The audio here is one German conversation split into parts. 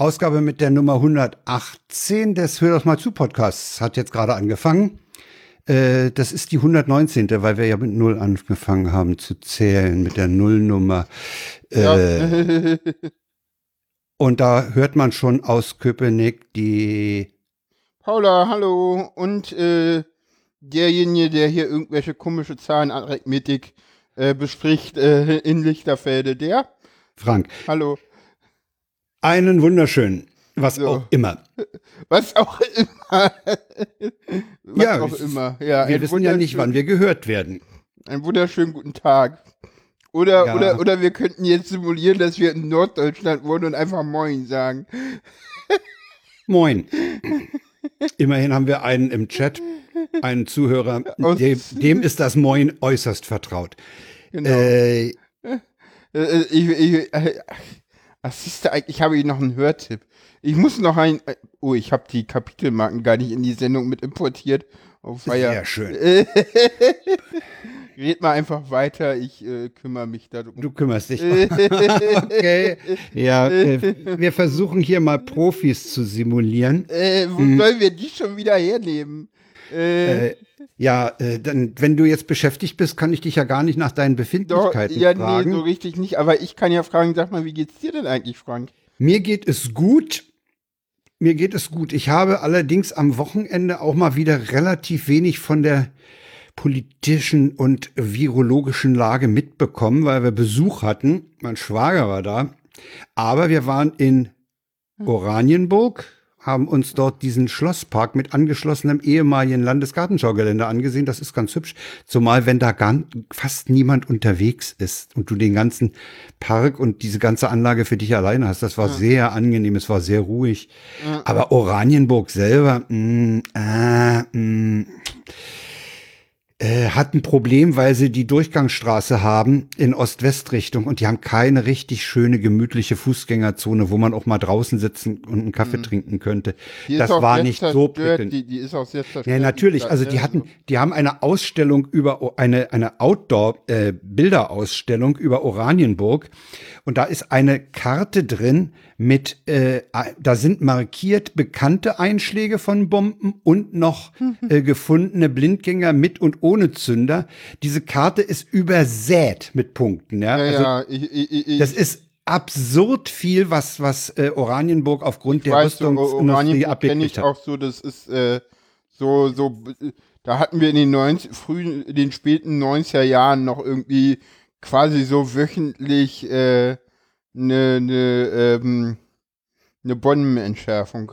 Ausgabe mit der Nummer 118 des Hör doch mal zu Podcasts hat jetzt gerade angefangen. Äh, das ist die 119., weil wir ja mit Null angefangen haben zu zählen, mit der Nullnummer. Äh, und da hört man schon aus Köpenick die Paula, hallo. Und äh, derjenige, der hier irgendwelche komische Zahlenarithmetik äh, bespricht in Lichterfelde, der? Frank. Hallo. Einen wunderschönen, was So. auch immer. Was auch immer. Was Ja, auch immer. Ja, Wir wissen ja nicht, wann wir gehört werden. Einen wunderschönen guten Tag. Oder, Ja. oder, oder wir könnten jetzt simulieren, dass wir in Norddeutschland wohnen und einfach Moin sagen. Moin. Immerhin haben wir einen im Chat, einen Zuhörer, dem, dem ist das Moin äußerst vertraut. Genau. Äh, Äh, äh, ich, ich, ach, siehst du, eigentlich habe ich noch einen Hörtipp. Ich muss noch ein, äh, oh, ich habe die Kapitelmarken gar nicht in die Sendung mit importiert. Oh, sehr schön. Red mal einfach weiter, ich äh, kümmere mich darum. Du kümmerst dich. okay. Ja, äh, wir versuchen hier mal Profis zu simulieren. äh, wo sollen wir die schon wieder hernehmen? Äh, Äh, ja, äh, dann, wenn du jetzt beschäftigt bist, kann ich dich ja gar nicht nach deinen doch, Befindlichkeiten ja, nee, fragen. so richtig nicht. Aber ich kann ja fragen, sag mal, wie geht's dir denn eigentlich, Frank? Mir geht es gut. Mir geht es gut. Ich habe allerdings am Wochenende auch mal wieder relativ wenig von der politischen und virologischen Lage mitbekommen, weil wir Besuch hatten. Mein Schwager war da. Aber wir waren in Oranienburg, haben uns dort diesen Schlosspark mit angeschlossenem ehemaligen Landesgartenschaugelände angesehen. Das ist ganz hübsch, zumal wenn da gar, fast niemand unterwegs ist und du den ganzen Park und diese ganze Anlage für dich alleine hast. Das war sehr angenehm, es war sehr ruhig. Aber Oranienburg selber, mh, äh, mh, äh, hat ein Problem, weil sie die Durchgangsstraße haben in Ost-West-Richtung und die haben keine richtig schöne, gemütliche Fußgängerzone, wo man auch mal draußen sitzen und einen Kaffee trinken könnte. Die das war nicht so prickelnd. Die, die ist auch sehr zerstört. Ja, natürlich. Also die hatten, die haben eine Ausstellung über eine eine Outdoor äh, über Oranienburg und da ist eine Karte drin mit äh, da sind markiert bekannte Einschläge von Bomben und noch äh, gefundene Blindgänger mit und ohne Zünder. Diese Karte ist übersät mit Punkten, ja. Ja, also ja, ich, ich, ich, das ist absurd viel, was was äh, Oranienburg aufgrund der weißt du, Rüstungsindustrie abgekriegt ich hat. auch so, das ist äh, so, so, da hatten wir in den 90, frühen, in den späten 90er Jahren noch irgendwie quasi so wöchentlich äh, eine ne, ähm, ne Bombenentschärfung.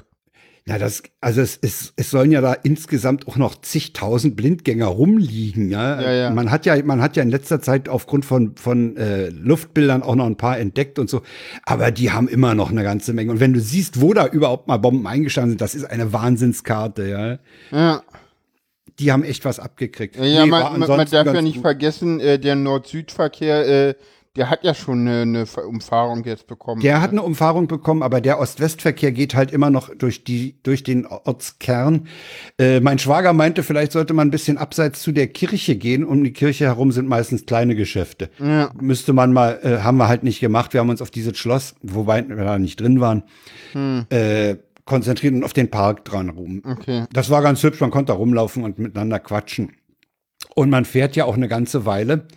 Ja, das, also es, es, es sollen ja da insgesamt auch noch zigtausend Blindgänger rumliegen. Ja? Ja, ja. Man hat ja, man hat ja in letzter Zeit aufgrund von, von äh, Luftbildern auch noch ein paar entdeckt und so. Aber die haben immer noch eine ganze Menge. Und wenn du siehst, wo da überhaupt mal Bomben eingeschlagen sind, das ist eine Wahnsinnskarte, ja. Ja, Die haben echt was abgekriegt. ja, Nee, man, man, darf ja nicht gut. vergessen, äh, der Nord-Süd-Verkehr, äh, der hat ja schon eine, eine Umfahrung jetzt bekommen. Der hat eine Umfahrung bekommen, aber der Ost-West-Verkehr geht halt immer noch durch die durch den Ortskern. Äh, mein Schwager meinte, vielleicht sollte man ein bisschen abseits zu der Kirche gehen. Um die Kirche herum sind meistens kleine Geschäfte. Ja. Müsste man mal, äh, haben wir halt nicht gemacht. Wir haben uns auf dieses Schloss, wobei wir da nicht drin waren, äh, konzentriert und auf den Park dran rum. Okay. Das war ganz hübsch, man konnte da rumlaufen und miteinander quatschen. Und man fährt ja auch eine ganze Weile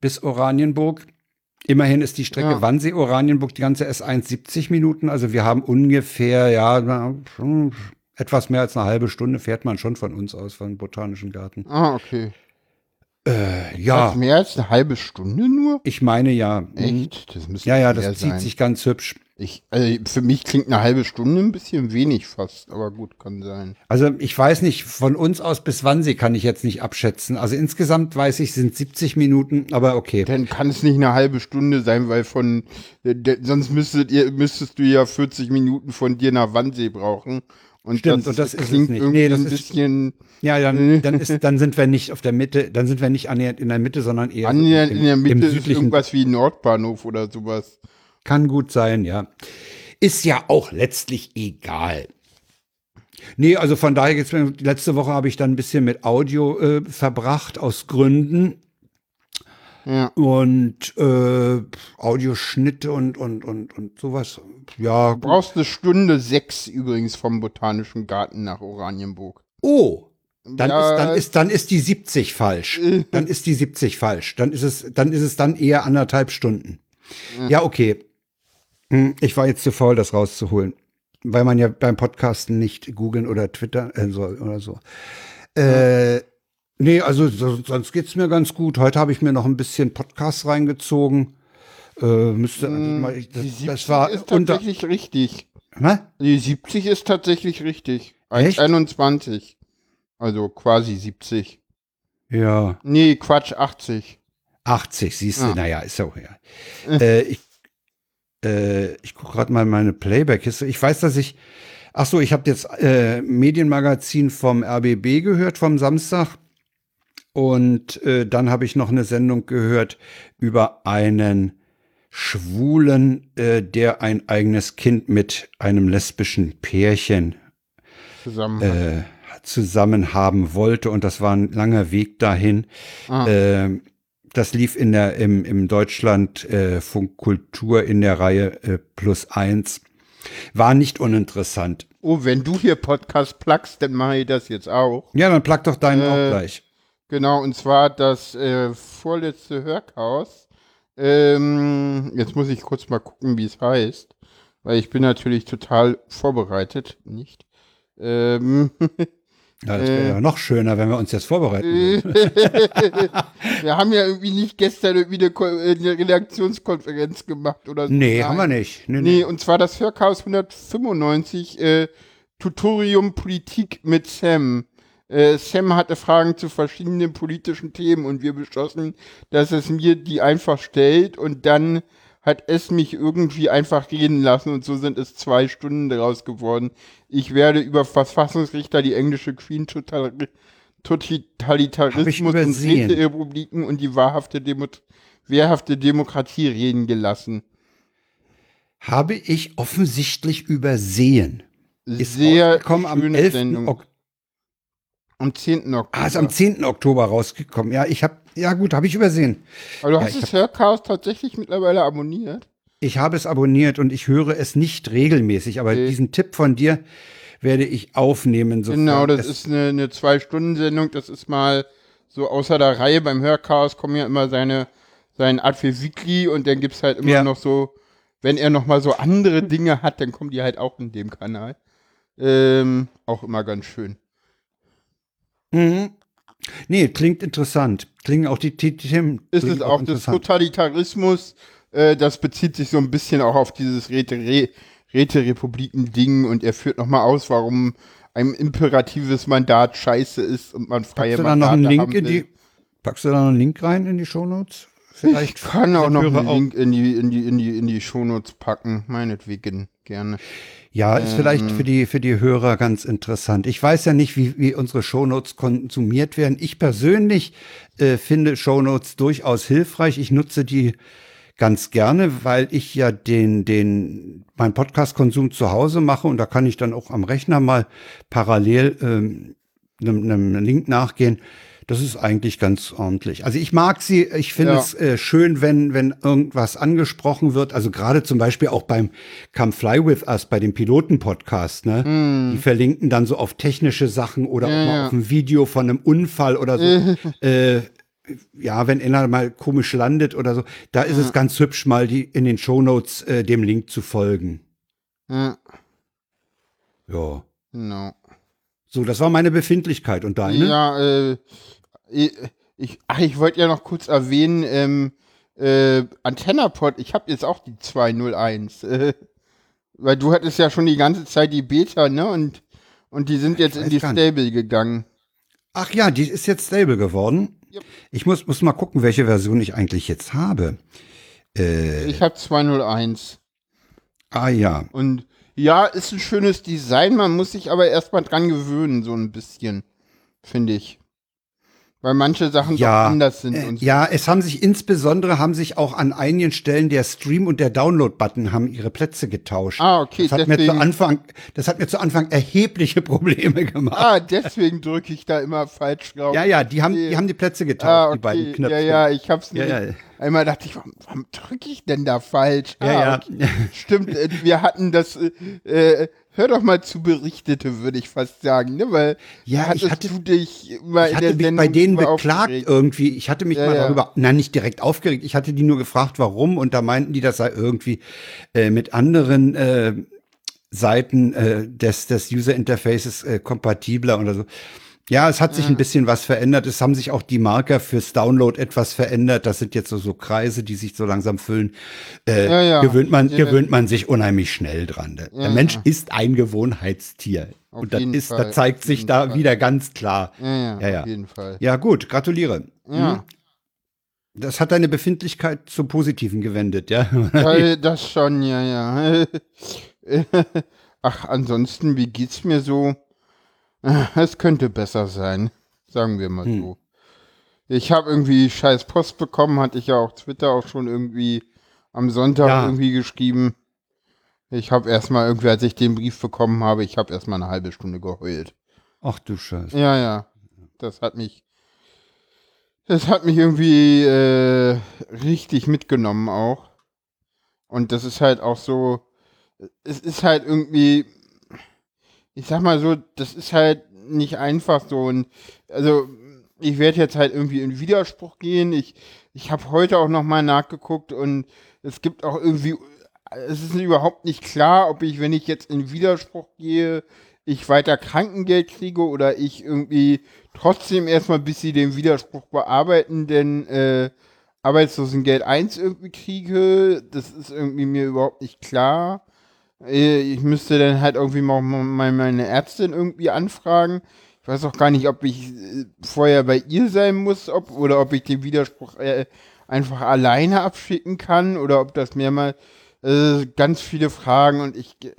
bis Oranienburg. Immerhin ist die Strecke Ja. Wannsee-Oranienburg die ganze S1 70 Minuten. Also wir haben ungefähr, ja, etwas mehr als eine halbe Stunde fährt man schon von uns aus, von Botanischen Garten. Ah, okay. Äh, Ja. Mehr als eine halbe Stunde nur? ich meine ja. Echt? Das müsste Ja, ja, das zieht sein. sich ganz hübsch. Ich, also für mich klingt eine halbe Stunde ein bisschen wenig fast, aber gut, kann sein. Also ich weiß nicht, von uns aus bis Wannsee kann ich jetzt nicht abschätzen. Also insgesamt weiß ich, sind 70 Minuten, aber okay. Dann kann es nicht eine halbe Stunde sein, weil von äh, sonst müsstet ihr müsstest du ja 40 Minuten von dir nach Wannsee brauchen. Und Stimmt, das, und das ist es klingt nicht. Nee, das ein ist- bisschen Ja, dann, dann, ist, dann sind wir nicht auf der Mitte, dann sind wir nicht annähernd in der Mitte, sondern eher annähernd in der Mitte ist irgendwas wie Nordbahnhof oder sowas. Kann gut sein, ja. Ist ja auch letztlich egal. Nee, also von daher geht's mir, letzte Woche habe ich dann ein bisschen mit Audio äh, verbracht, aus Gründen. Ja. und äh, Audioschnitte und, und, und, und sowas. Ja, Du brauchst eine Stunde sechs übrigens vom Botanischen Garten nach Oranienburg. Oh, dann, Ja. ist, dann, ist, dann ist die 70 falsch. Dann ist die 70 falsch. Dann ist es, dann ist es dann eher anderthalb Stunden. Ja, okay. Hm, Ich war jetzt zu faul, das rauszuholen. Weil man ja beim Podcasten nicht googeln oder Twitter äh, soll oder so. Äh, nee, also so, sonst geht's mir ganz gut. Heute habe ich mir noch ein bisschen Podcast reingezogen. Äh, müsste eigentlich mal, ich- Die 70 das, das war ist unter. tatsächlich richtig. Hä? Die 70 ist tatsächlich richtig. Echt? 21. Also quasi 70. Ja. Nee, Quatsch, 80. 80, siehst du, Ja. naja, ist ja auch ja. äh, ich äh, ich gucke gerade mal meine Playback-Kiste. Ich weiß, dass ich, ach so, ich habe jetzt äh, Medienmagazin vom RBB gehört vom Samstag. Und äh, dann habe ich noch eine Sendung gehört über einen Schwulen, äh, der ein eigenes Kind mit einem lesbischen Pärchen Zusammen. äh, zusammen haben wollte und das war ein langer Weg dahin. Ah. Ähm, das lief in der im, im Deutschland äh, Funk Kultur in der Reihe äh, plus eins. War nicht uninteressant. oh, wenn du hier Podcast plugst, dann mache ich das jetzt auch. Ja, dann plug doch deinen Äh, auch gleich. Genau, und zwar das äh, vorletzte Hörchaos. Ähm, jetzt muss ich kurz mal gucken, wie es heißt. Weil ich bin natürlich total vorbereitet, nicht? Ähm, Ja, das wäre äh, ja noch schöner, wenn wir uns jetzt vorbereiten. wir haben ja irgendwie nicht gestern irgendwie eine, äh, eine Redaktionskonferenz gemacht oder so. Nee, Nein. haben wir nicht. Nee, Nee, nee. und zwar das Hörchaos 195, äh, Tutorium Politik mit Sam. Äh, Sam hatte Fragen zu verschiedenen politischen Themen und wir beschlossen, dass es mir die einfach stellt und dann hat es mich irgendwie einfach reden lassen und so sind es zwei Stunden daraus geworden. Ich werde über Verfassungsrichter, die englische Queen, total, Totalitarismus und. Republiken und die wahrhafte, Demo wehrhafte Demokratie reden gelassen. Habe ich offensichtlich übersehen. Ist Sehr rausgekommen am schöne 11. Sendung. Ok Am 10. Oktober. ah, ist am 10. Oktober rausgekommen. Ja, ich habe, ja gut, habe ich übersehen. Aber du hast das Hörchaos tatsächlich mittlerweile abonniert? Ich habe es abonniert und ich höre es nicht regelmäßig, aber Okay. diesen Tipp von dir werde ich aufnehmen. Sofern Genau, das es, ist eine, eine Zwei-Stunden-Sendung. Das ist mal so außer der Reihe. Beim Hörchaos kommen ja immer seine, sein Adve Weekly und dann gibt's halt immer Ja. noch so, wenn er noch mal so andere Dinge hat, dann kommen die halt auch in dem Kanal. Ähm, auch immer ganz schön. Mhm. Nee, klingt interessant. Klingen auch die die Themen. ist es auch das Totalitarismus, äh, das bezieht sich so ein bisschen auch auf dieses Räte, Re, Räterepubliken-Ding und er führt nochmal aus, warum ein imperatives Mandat scheiße ist und man freie Packst du da noch einen Link haben in die, packst du da noch einen Link rein in die Shownotes? Vielleicht Ich kann auch noch einen Link in die, in die, in die, in die Shownotes packen, meinetwegen, gerne. Ja, ist Ähm. vielleicht für die, für die Hörer ganz interessant. Ich weiß ja nicht, wie, wie unsere Shownotes konsumiert werden. Ich persönlich äh, finde Shownotes durchaus hilfreich. Ich nutze die ganz gerne, weil ich ja den, den, mein Podcast-Konsum zu Hause mache und da kann ich dann auch am Rechner mal parallel ähm, einem, einem Link nachgehen. Das ist eigentlich ganz ordentlich. Also ich mag sie, ich finde Ja. es äh, schön, wenn, wenn irgendwas angesprochen wird. Also gerade zum Beispiel auch beim Come Fly With Us, bei dem Piloten-Podcast, ne? Die verlinken dann so auf technische Sachen oder. Ja, auch mal ja. auf ein Video von einem Unfall oder so. äh, ja, wenn einer mal komisch landet oder so, da ist es ganz hübsch, mal die in den Shownotes äh, dem Link zu folgen. Ja, Ja. genau. So, das war meine Befindlichkeit und deine? Ja, äh, ich, ich, ach, ich wollte ja noch kurz erwähnen, ähm, äh, AntennaPod, ich habe jetzt auch die 201, äh, weil du hattest ja schon die ganze Zeit die Beta, ne, und, und die sind jetzt in die gar nicht. Stable gegangen. Ach ja, die ist jetzt stable geworden. Yep. Ich muss, muss mal gucken, welche Version ich eigentlich jetzt habe. Äh, Ich habe 201 ah ja. und ja, ist ein schönes Design, man muss sich aber erstmal dran gewöhnen, so ein bisschen, finde ich. Weil manche Sachen ja, doch anders sind. Äh, ja, es haben sich insbesondere haben sich auch an einigen Stellen der Stream und der Download-Button haben ihre Plätze getauscht. Ah, okay, Das hat mir zu Anfang, das hat mir zu Anfang erhebliche Probleme gemacht. Ah, deswegen drücke ich da immer falsch drauf. Ja, ja, die haben, die haben die Plätze getauscht, ah, okay. die beiden Knöpfe. Ja, ja, ich hab's nicht. Ja, ja. Einmal dachte ich, warum, warum drücke ich denn da falsch? Ja, ja. okay. Stimmt, äh, wir hatten das, äh, äh, hör doch mal zu Berichtete, würde ich fast sagen, ne? Weil Ja, ich hatte- du dich mal Ich hatte mich Sendung bei denen beklagt aufgeregt. irgendwie. Ich hatte mich Ja, mal ja. darüber, nein, nicht direkt aufgeregt. Ich hatte die nur gefragt, warum. Und da meinten die, das sei irgendwie äh, mit anderen äh, Seiten äh, des, des User Interfaces äh, kompatibler oder so. Ja, es hat sich ein bisschen was verändert. Es haben sich auch die Marker fürs Download etwas verändert. Das sind jetzt so, so Kreise, die sich so langsam füllen. Äh, Ja, ja. Gewöhnt, man, Ja. gewöhnt man sich unheimlich schnell dran. Der, Mensch ist ein Gewohnheitstier. Auf Und das ist, Fall, da zeigt auf sich da Fall. wieder ganz klar. Ja, ja, auf jeden Fall. Ja, gut, gratuliere. Ja. Mhm. Das hat deine Befindlichkeit zum Positiven gewendet, ja? Ja, das schon, ja, ja. Ach, ansonsten, wie geht's mir so? Es könnte besser sein, sagen wir mal Hm. so. Ich habe irgendwie scheiß Post bekommen, hatte ich ja auf Twitter auch schon irgendwie am Sonntag Ja. irgendwie geschrieben. Ich habe erstmal irgendwie, als ich den Brief bekommen habe, ich habe erstmal eine halbe Stunde geheult. Ach du Scheiße. Ja, ja. Das hat mich. Das hat mich irgendwie äh, richtig mitgenommen auch. Und das ist halt auch so. Es ist halt irgendwie. Ich sag mal so, das ist halt nicht einfach so. Und also ich werde jetzt halt irgendwie in Widerspruch gehen. Ich, ich habe heute auch nochmal nachgeguckt und es gibt auch irgendwie. Es ist überhaupt nicht klar, ob ich, wenn ich jetzt in Widerspruch gehe, ich weiter Krankengeld kriege oder ich irgendwie trotzdem erstmal, bis sie den Widerspruch bearbeiten, denn äh, Arbeitslosengeld 1 irgendwie kriege. Das ist irgendwie mir überhaupt nicht klar. Äh, Ich müsste dann halt irgendwie mal meine Ärztin irgendwie anfragen. Ich weiß auch gar nicht, ob ich äh, vorher bei ihr sein muss ob, oder ob ich den Widerspruch äh, einfach alleine abschicken kann oder ob das mehrmal äh, ganz viele Fragen und ich äh,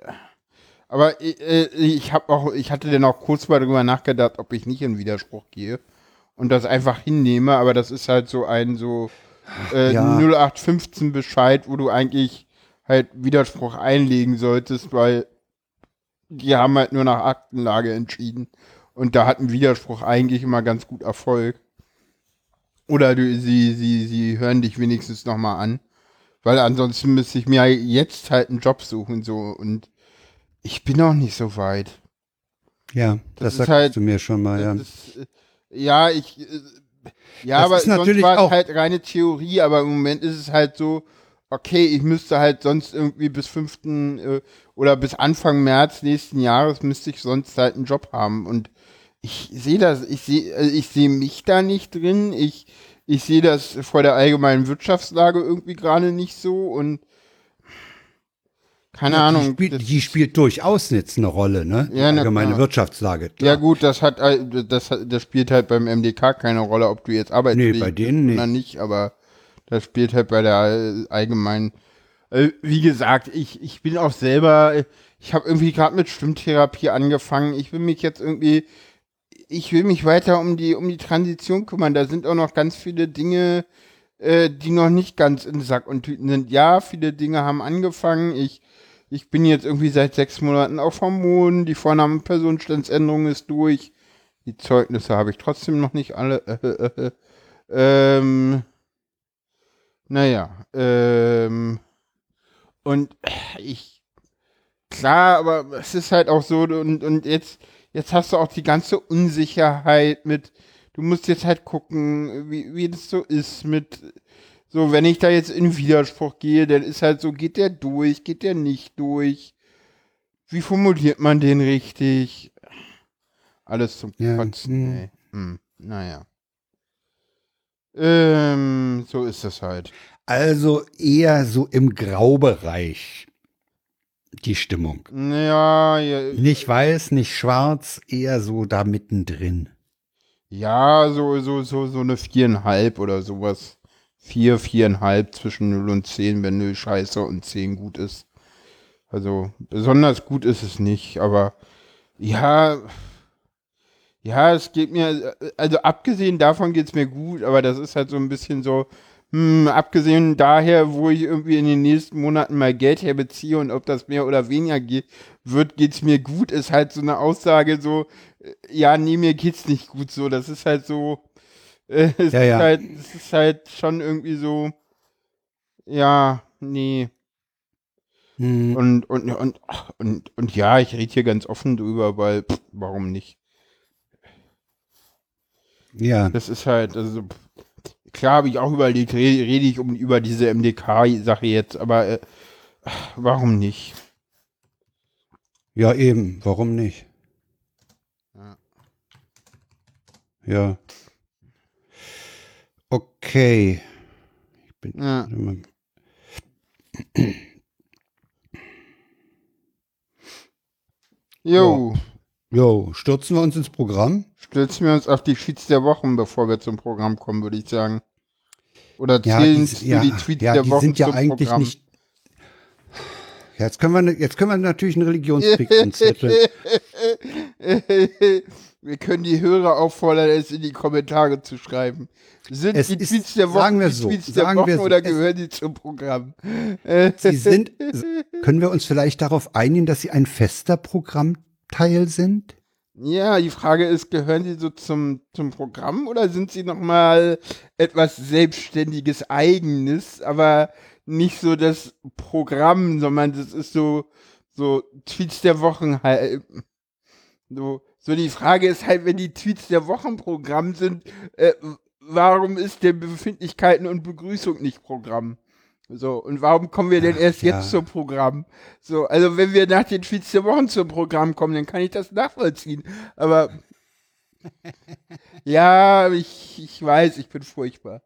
aber äh, ich habe auch ich hatte dann auch kurz mal darüber nachgedacht, ob ich nicht in Widerspruch gehe und das einfach hinnehme, aber das ist halt so ein so äh, Ja. 0815 Bescheid, wo du eigentlich halt Widerspruch einlegen solltest, weil die haben halt nur nach Aktenlage entschieden. Und da hat ein Widerspruch eigentlich immer ganz gut Erfolg. Oder du, sie, sie, sie hören dich wenigstens nochmal an. Weil ansonsten müsste ich mir jetzt halt einen Job suchen, so. Und ich bin noch nicht so weit. Ja, das, ist sagst halt- du mir schon mal, ja. Das ist, äh, ja, ich. äh, Ja, Das aber ist sonst war auch- halt reine Theorie, aber im Moment ist es halt so, okay, ich müsste halt sonst irgendwie bis 5. Äh, oder bis Anfang März nächsten Jahres müsste ich sonst halt einen Job haben. Und ich sehe das, ich sehe, äh, ich sehe mich da nicht drin. Ich, ich sehe das vor der allgemeinen Wirtschaftslage irgendwie gerade nicht so und keine Ja, Ahnung. Die spielt, die spielt durchaus jetzt eine Rolle, ne? Die Ja, na allgemeine klar. Wirtschaftslage. Ja klar. gut, das hat das hat- das spielt halt beim MDK keine Rolle, ob du jetzt arbeitsfähig Nee, bei denen oder nicht, aber das spielt halt bei der allgemeinen äh, wie gesagt, ich ich bin auch selber ich habe irgendwie gerade mit Stimmtherapie angefangen. Ich will mich jetzt irgendwie ich will mich weiter um die um die Transition kümmern. Da sind auch noch ganz viele Dinge äh, die noch nicht ganz in Sack und Tüten sind. Ja, viele Dinge haben angefangen. Ich ich bin jetzt irgendwie seit sechs Monaten auf Hormonen. Die Vorname- und Personenstandsänderung ist durch. Die Zeugnisse habe ich trotzdem noch nicht alle. Äh, äh, äh, ähm, naja, ähm, und ich, klar, aber es ist halt auch so, und, und jetzt, jetzt hast du auch die ganze Unsicherheit mit, du musst jetzt halt gucken, wie, wie das so ist mit, so, wenn ich da jetzt in Widerspruch gehe, dann ist halt so, geht der durch, geht der nicht durch? Wie formuliert man den richtig? Alles zum Ja, Kotzen, hm. ey. Hm, naja. Ähm, so ist es halt. Also eher so im Graubereich die Stimmung. Ja, ja, Nicht weiß, nicht schwarz, eher so da mittendrin. ja so, so, so, so eine viereinhalb oder sowas. Vier, viereinhalb zwischen 0 und 10, wenn 0 scheiße und 10 gut ist. Also, besonders gut ist es nicht, aber ja, Ja, es geht mir, also abgesehen davon geht's mir gut, aber das ist halt so ein bisschen so, hm, abgesehen daher, wo ich irgendwie in den nächsten Monaten mal Geld herbeziehe und ob das mehr oder weniger geht, wird, geht's mir gut, ist halt so eine Aussage so, äh, ja, nee, mir geht's nicht gut so. Das ist halt so, äh, es, Ja, ist ja. Halt, es ist halt schon irgendwie so, ja, nee. Hm, Und, und, und, und, und ja, ich rede hier ganz offen drüber, weil, pff, warum nicht? Ja, Das ist halt, also, klar habe ich auch überlegt, rede, rede ich um, über diese MDK-Sache jetzt, aber äh, warum nicht? ja, eben. Warum nicht? Ja. Ja. Okay. Ich bin. Ja. mal. Jo, Jo, stürzen wir uns ins Programm? Stürzen wir uns auf die Tweets der Wochen, bevor wir zum Programm kommen, würde ich sagen. Oder Ja, zählen die, du ja, die Tweets ja, der die Wochen sind ja zum eigentlich Programm? nicht. Ja, jetzt können wir, ne- jetzt können wir natürlich einen Religionskrieg anzetteln. wir können die Hörer auffordern, es in die Kommentare zu schreiben. Sind Es die ist- Tweets der Wochen sagen wir die so, Tweets der Wochen so, oder gehören die zum Programm? Sie sind, können wir uns vielleicht darauf einigen, dass sie ein fester Programmteil sind? Ja, die Frage ist, gehören sie so zum, zum Programm oder sind sie nochmal etwas Selbstständiges, Eigenes, aber nicht so das Programm, sondern das ist so, so Tweets der Wochen halt. So, so die Frage ist halt, wenn die Tweets der Wochen Programm sind, äh, warum ist denn Befindlichkeiten und Begrüßung nicht Programm? So, und warum kommen wir denn Ach, erst ja. jetzt zum Programm? So, also wenn wir nach den Tweets der Wochen zum Programm kommen, dann kann ich das nachvollziehen. Aber ja, ich, ich weiß, ich bin furchtbar.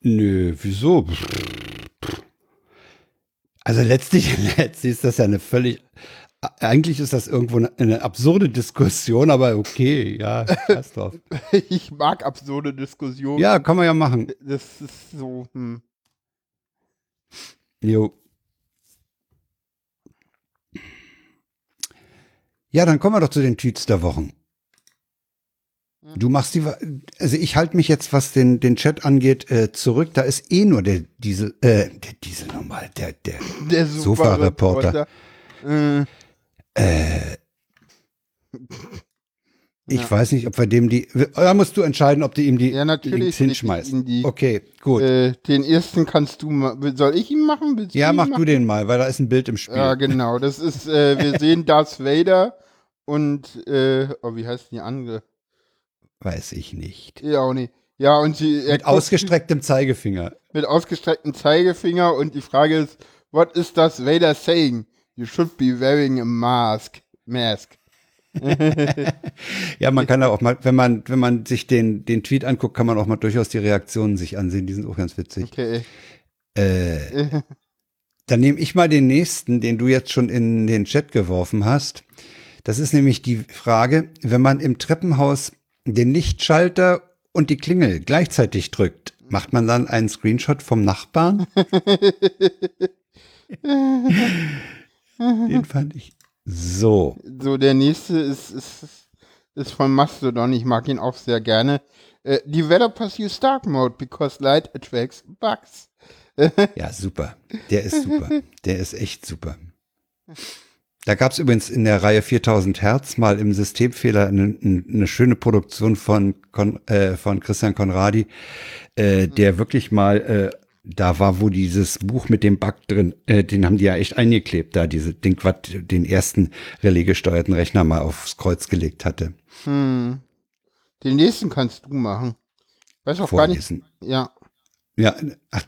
Nö, wieso? Also letztlich, letztlich ist das ja eine völlig, eigentlich ist das irgendwo eine, eine absurde Diskussion, aber okay, ja, scheiß drauf. Ich mag absurde Diskussionen. Ja, kann man ja machen. Das ist so, hm. Jo. Ja, dann kommen wir doch zu den Tweets der Wochen. Du machst die, also ich halte mich jetzt, was den, den Chat angeht, äh, zurück. Da ist eh nur der Diesel, äh, der Diesel nochmal, der, der, Der Sofa-Reporter. Äh, äh, ich Ja. weiß nicht, ob wir dem die, da musst du entscheiden, ob du ihm die Ja, natürlich Links hinschmeißt. die. Okay, gut. äh, den ersten kannst du mal. Soll ich ihn machen? Willst ja, mach machen? du den mal, weil da ist ein Bild im Spiel. Ja, genau. Das ist, äh, wir sehen Darth Vader und, äh, oh, wie heißt die andere? Weiß ich nicht. Ja, auch nicht. Ja, und sie, Mit ausgestrecktem Zeigefinger. mit ausgestrecktem Zeigefinger und die Frage ist, what is Darth Vader saying? You should be wearing a mask. Mask. Ja, man kann da auch mal, wenn man, wenn man sich den, den Tweet anguckt, kann man auch mal durchaus die Reaktionen sich ansehen. Die sind auch ganz witzig. Okay. Äh, dann nehme ich mal den nächsten, den du jetzt schon in den Chat geworfen hast. Das ist nämlich die Frage, wenn man im Treppenhaus den Lichtschalter und die Klingel gleichzeitig drückt, macht man dann einen Screenshot vom Nachbarn? den fand ich so. So, der nächste ist, ist, ist von Mastodon. Ich mag ihn auch sehr gerne. Äh, Developers use Dark Mode because light attracts bugs. Ja, super. Der ist super. Der ist echt super. Da gab es übrigens in der Reihe 4000 Hertz mal im Systemfehler eine, eine schöne Produktion von, Kon, äh, von Christian Conradi, äh, der wirklich mal äh, da war, wo dieses Buch mit dem Bug drin, äh, den haben die ja echt eingeklebt, da diese Ding, was den ersten relaisgesteuerten Rechner mal aufs Kreuz gelegt hatte. Hm. Den nächsten kannst du machen. Weiß auch gar nicht. Vorlesen. Ja. Ja, ach.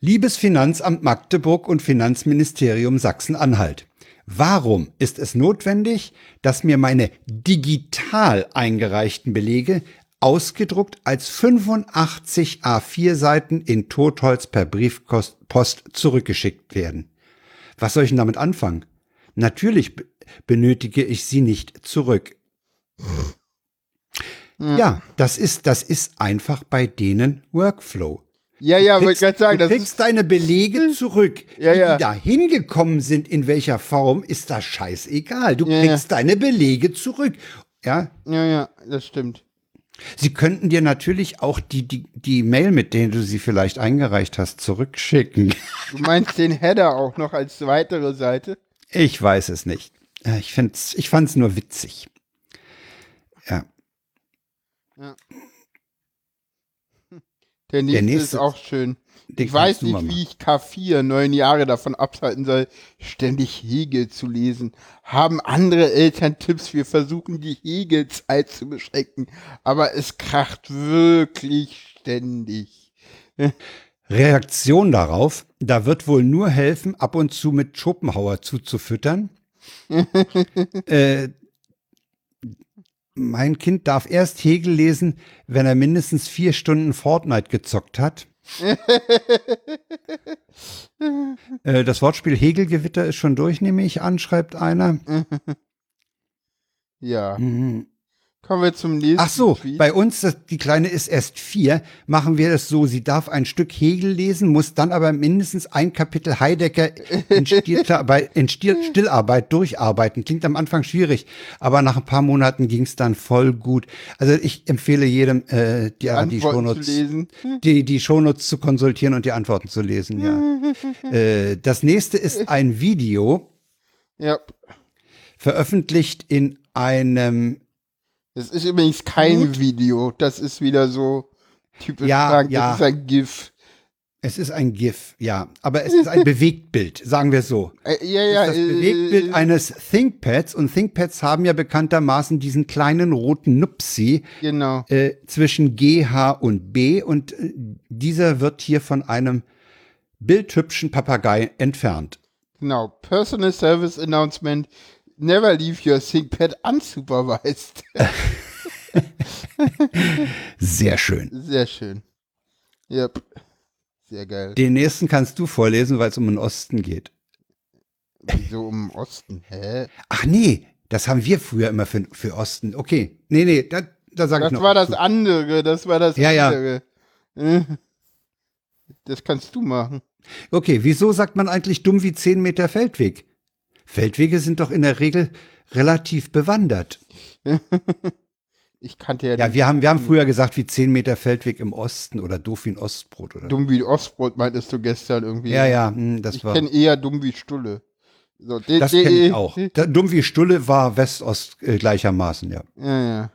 Liebes Finanzamt Magdeburg und Finanzministerium Sachsen-Anhalt. Warum ist es notwendig, dass mir meine digital eingereichten Belege ausgedruckt als 85 A4 Seiten in Totholz per Briefpost zurückgeschickt werden? Was soll ich denn damit anfangen? Natürlich be- benötige ich sie nicht zurück. Ja, das ist, das ist einfach bei denen Workflow. Ja, ja, wollte gerade sagen, du kriegst deine Belege zurück. Ja, ja. die da hingekommen sind, in welcher Form, ist das scheißegal. Du Ja, kriegst deine Belege zurück. Ja, Ja, ja, das stimmt. Sie könnten dir natürlich auch die, die, die Mail, mit der du sie vielleicht eingereicht hast, zurückschicken. Du meinst den Header auch noch als weitere Seite? Ich weiß es nicht. Äh, Ich, find's, ich fand's nur witzig. Ja. Der nächste, nächste- ist auch schön. Den ich weiß nicht, wie ich K4 neun Jahre davon abhalten soll, ständig Hegel zu lesen. Haben andere Eltern Tipps? Wir versuchen die Hegelzeit zu beschränken, aber es kracht wirklich ständig. Reaktion darauf, da wird wohl nur helfen, ab und zu mit Schopenhauer zuzufüttern. äh, mein Kind darf erst Hegel lesen, wenn er mindestens vier Stunden Fortnite gezockt hat. äh, das Wortspiel Hegelgewitter ist schon durch, nehme ich an, schreibt einer. Ja. Mhm. Kommen wir zum nächsten Ach so, Tweet. bei uns, das, die Kleine ist erst vier, machen wir es so, sie darf ein Stück Hegel lesen, muss dann aber mindestens ein Kapitel Heidegger in, Stillarbeit, in Still, Stillarbeit durcharbeiten. Klingt am Anfang schwierig, aber nach ein paar Monaten ging es dann voll gut. Also ich empfehle jedem, äh, die, die zu Shownotes, die, die Shownotes zu konsultieren und die Antworten zu lesen, ja. äh, das nächste ist ein Video, Ja. veröffentlicht in einem Das ist übrigens kein Video. Das ist wieder so typisch Ja, Frank. ja. Das ist ein GIF. Es ist ein GIF, ja. Aber es ist ein Bewegtbild, sagen wir so. Äh, ja, ja. Es ist das äh, Bewegtbild äh, eines ThinkPads und ThinkPads haben ja bekanntermaßen diesen kleinen roten Nupsi Genau. äh, zwischen G, H und B und äh, dieser wird hier von einem bildhübschen Papagei entfernt. Genau. Personal Service Announcement. Never leave your ThinkPad unsupervised. Sehr schön. Sehr schön. Yep. Sehr geil. Den nächsten kannst du vorlesen, weil es um den Osten geht. Wieso im Osten? Hä? Ach nee, das haben wir früher immer für, für Osten. Okay, nee, nee, da, da ich Das noch. war das andere. Das war das Ja, ja. andere. Äh, Das kannst du machen. Okay, wieso sagt man eigentlich dumm wie 10 Meter Feldweg? Feldwege sind doch in der Regel relativ bewandert. Ich kannte ja, Ja, wir haben, wir haben früher gesagt, wie 10 Meter Feldweg im Osten oder doof wie ein Ostbrot oder. dumm wie Ostbrot meintest du gestern irgendwie. Ja, ja, hm, das Ich war. kenne eher dumm wie Stulle. So, de, Das de- kenne ich auch. Da, dumm wie Stulle war West-Ost äh, gleichermaßen, ja. Ja, ja.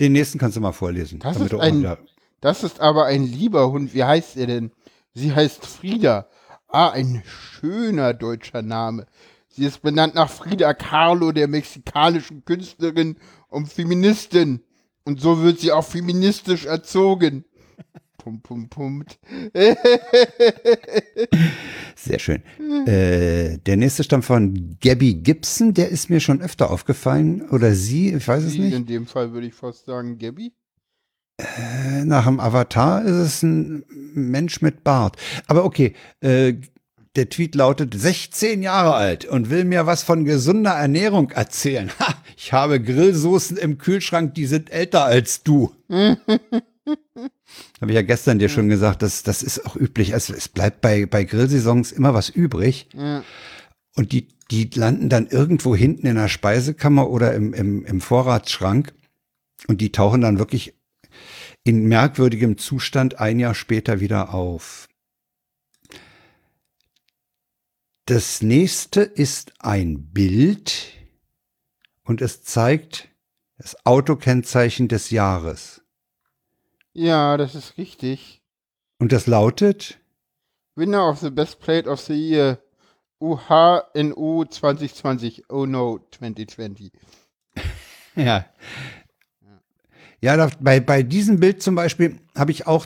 Den nächsten kannst du mal vorlesen. Das damit ist ein- Das ist aber ein lieber Hund. Wie heißt er denn? Sie heißt Frieda. Ah, ein schöner deutscher Name. Sie ist benannt nach Frida Kahlo, der mexikanischen Künstlerin und Feministin. Und so wird sie auch feministisch erzogen. Pum, pum, pum. Sehr schön. Äh, der nächste stammt von Gabby Gibson, der ist mir schon öfter aufgefallen. Oder sie, ich weiß es Sie nicht. in dem Fall würde ich fast sagen, Gabby. Äh, Nach dem Avatar ist es ein Mensch mit Bart. Aber okay, äh, der Tweet lautet 16 Jahre alt und will mir was von gesunder Ernährung erzählen. Ha, ich habe Grillsoßen im Kühlschrank, die sind älter als du. Habe ich ja gestern dir schon gesagt, das, das ist auch üblich. Also es bleibt bei, bei Grillsaisons immer was übrig. Ja. Und die, die landen dann irgendwo hinten in der Speisekammer oder im, im, im Vorratsschrank. Und die tauchen dann wirklich in merkwürdigem Zustand ein Jahr später wieder auf. Das nächste ist ein Bild und es zeigt das Autokennzeichen des Jahres. ja, das ist richtig. Und das lautet, Winner of the Best Plate of the Year. UHNU 2020. Oh no, 2020. Ja. Ja, da, bei, bei diesem Bild zum Beispiel habe ich auch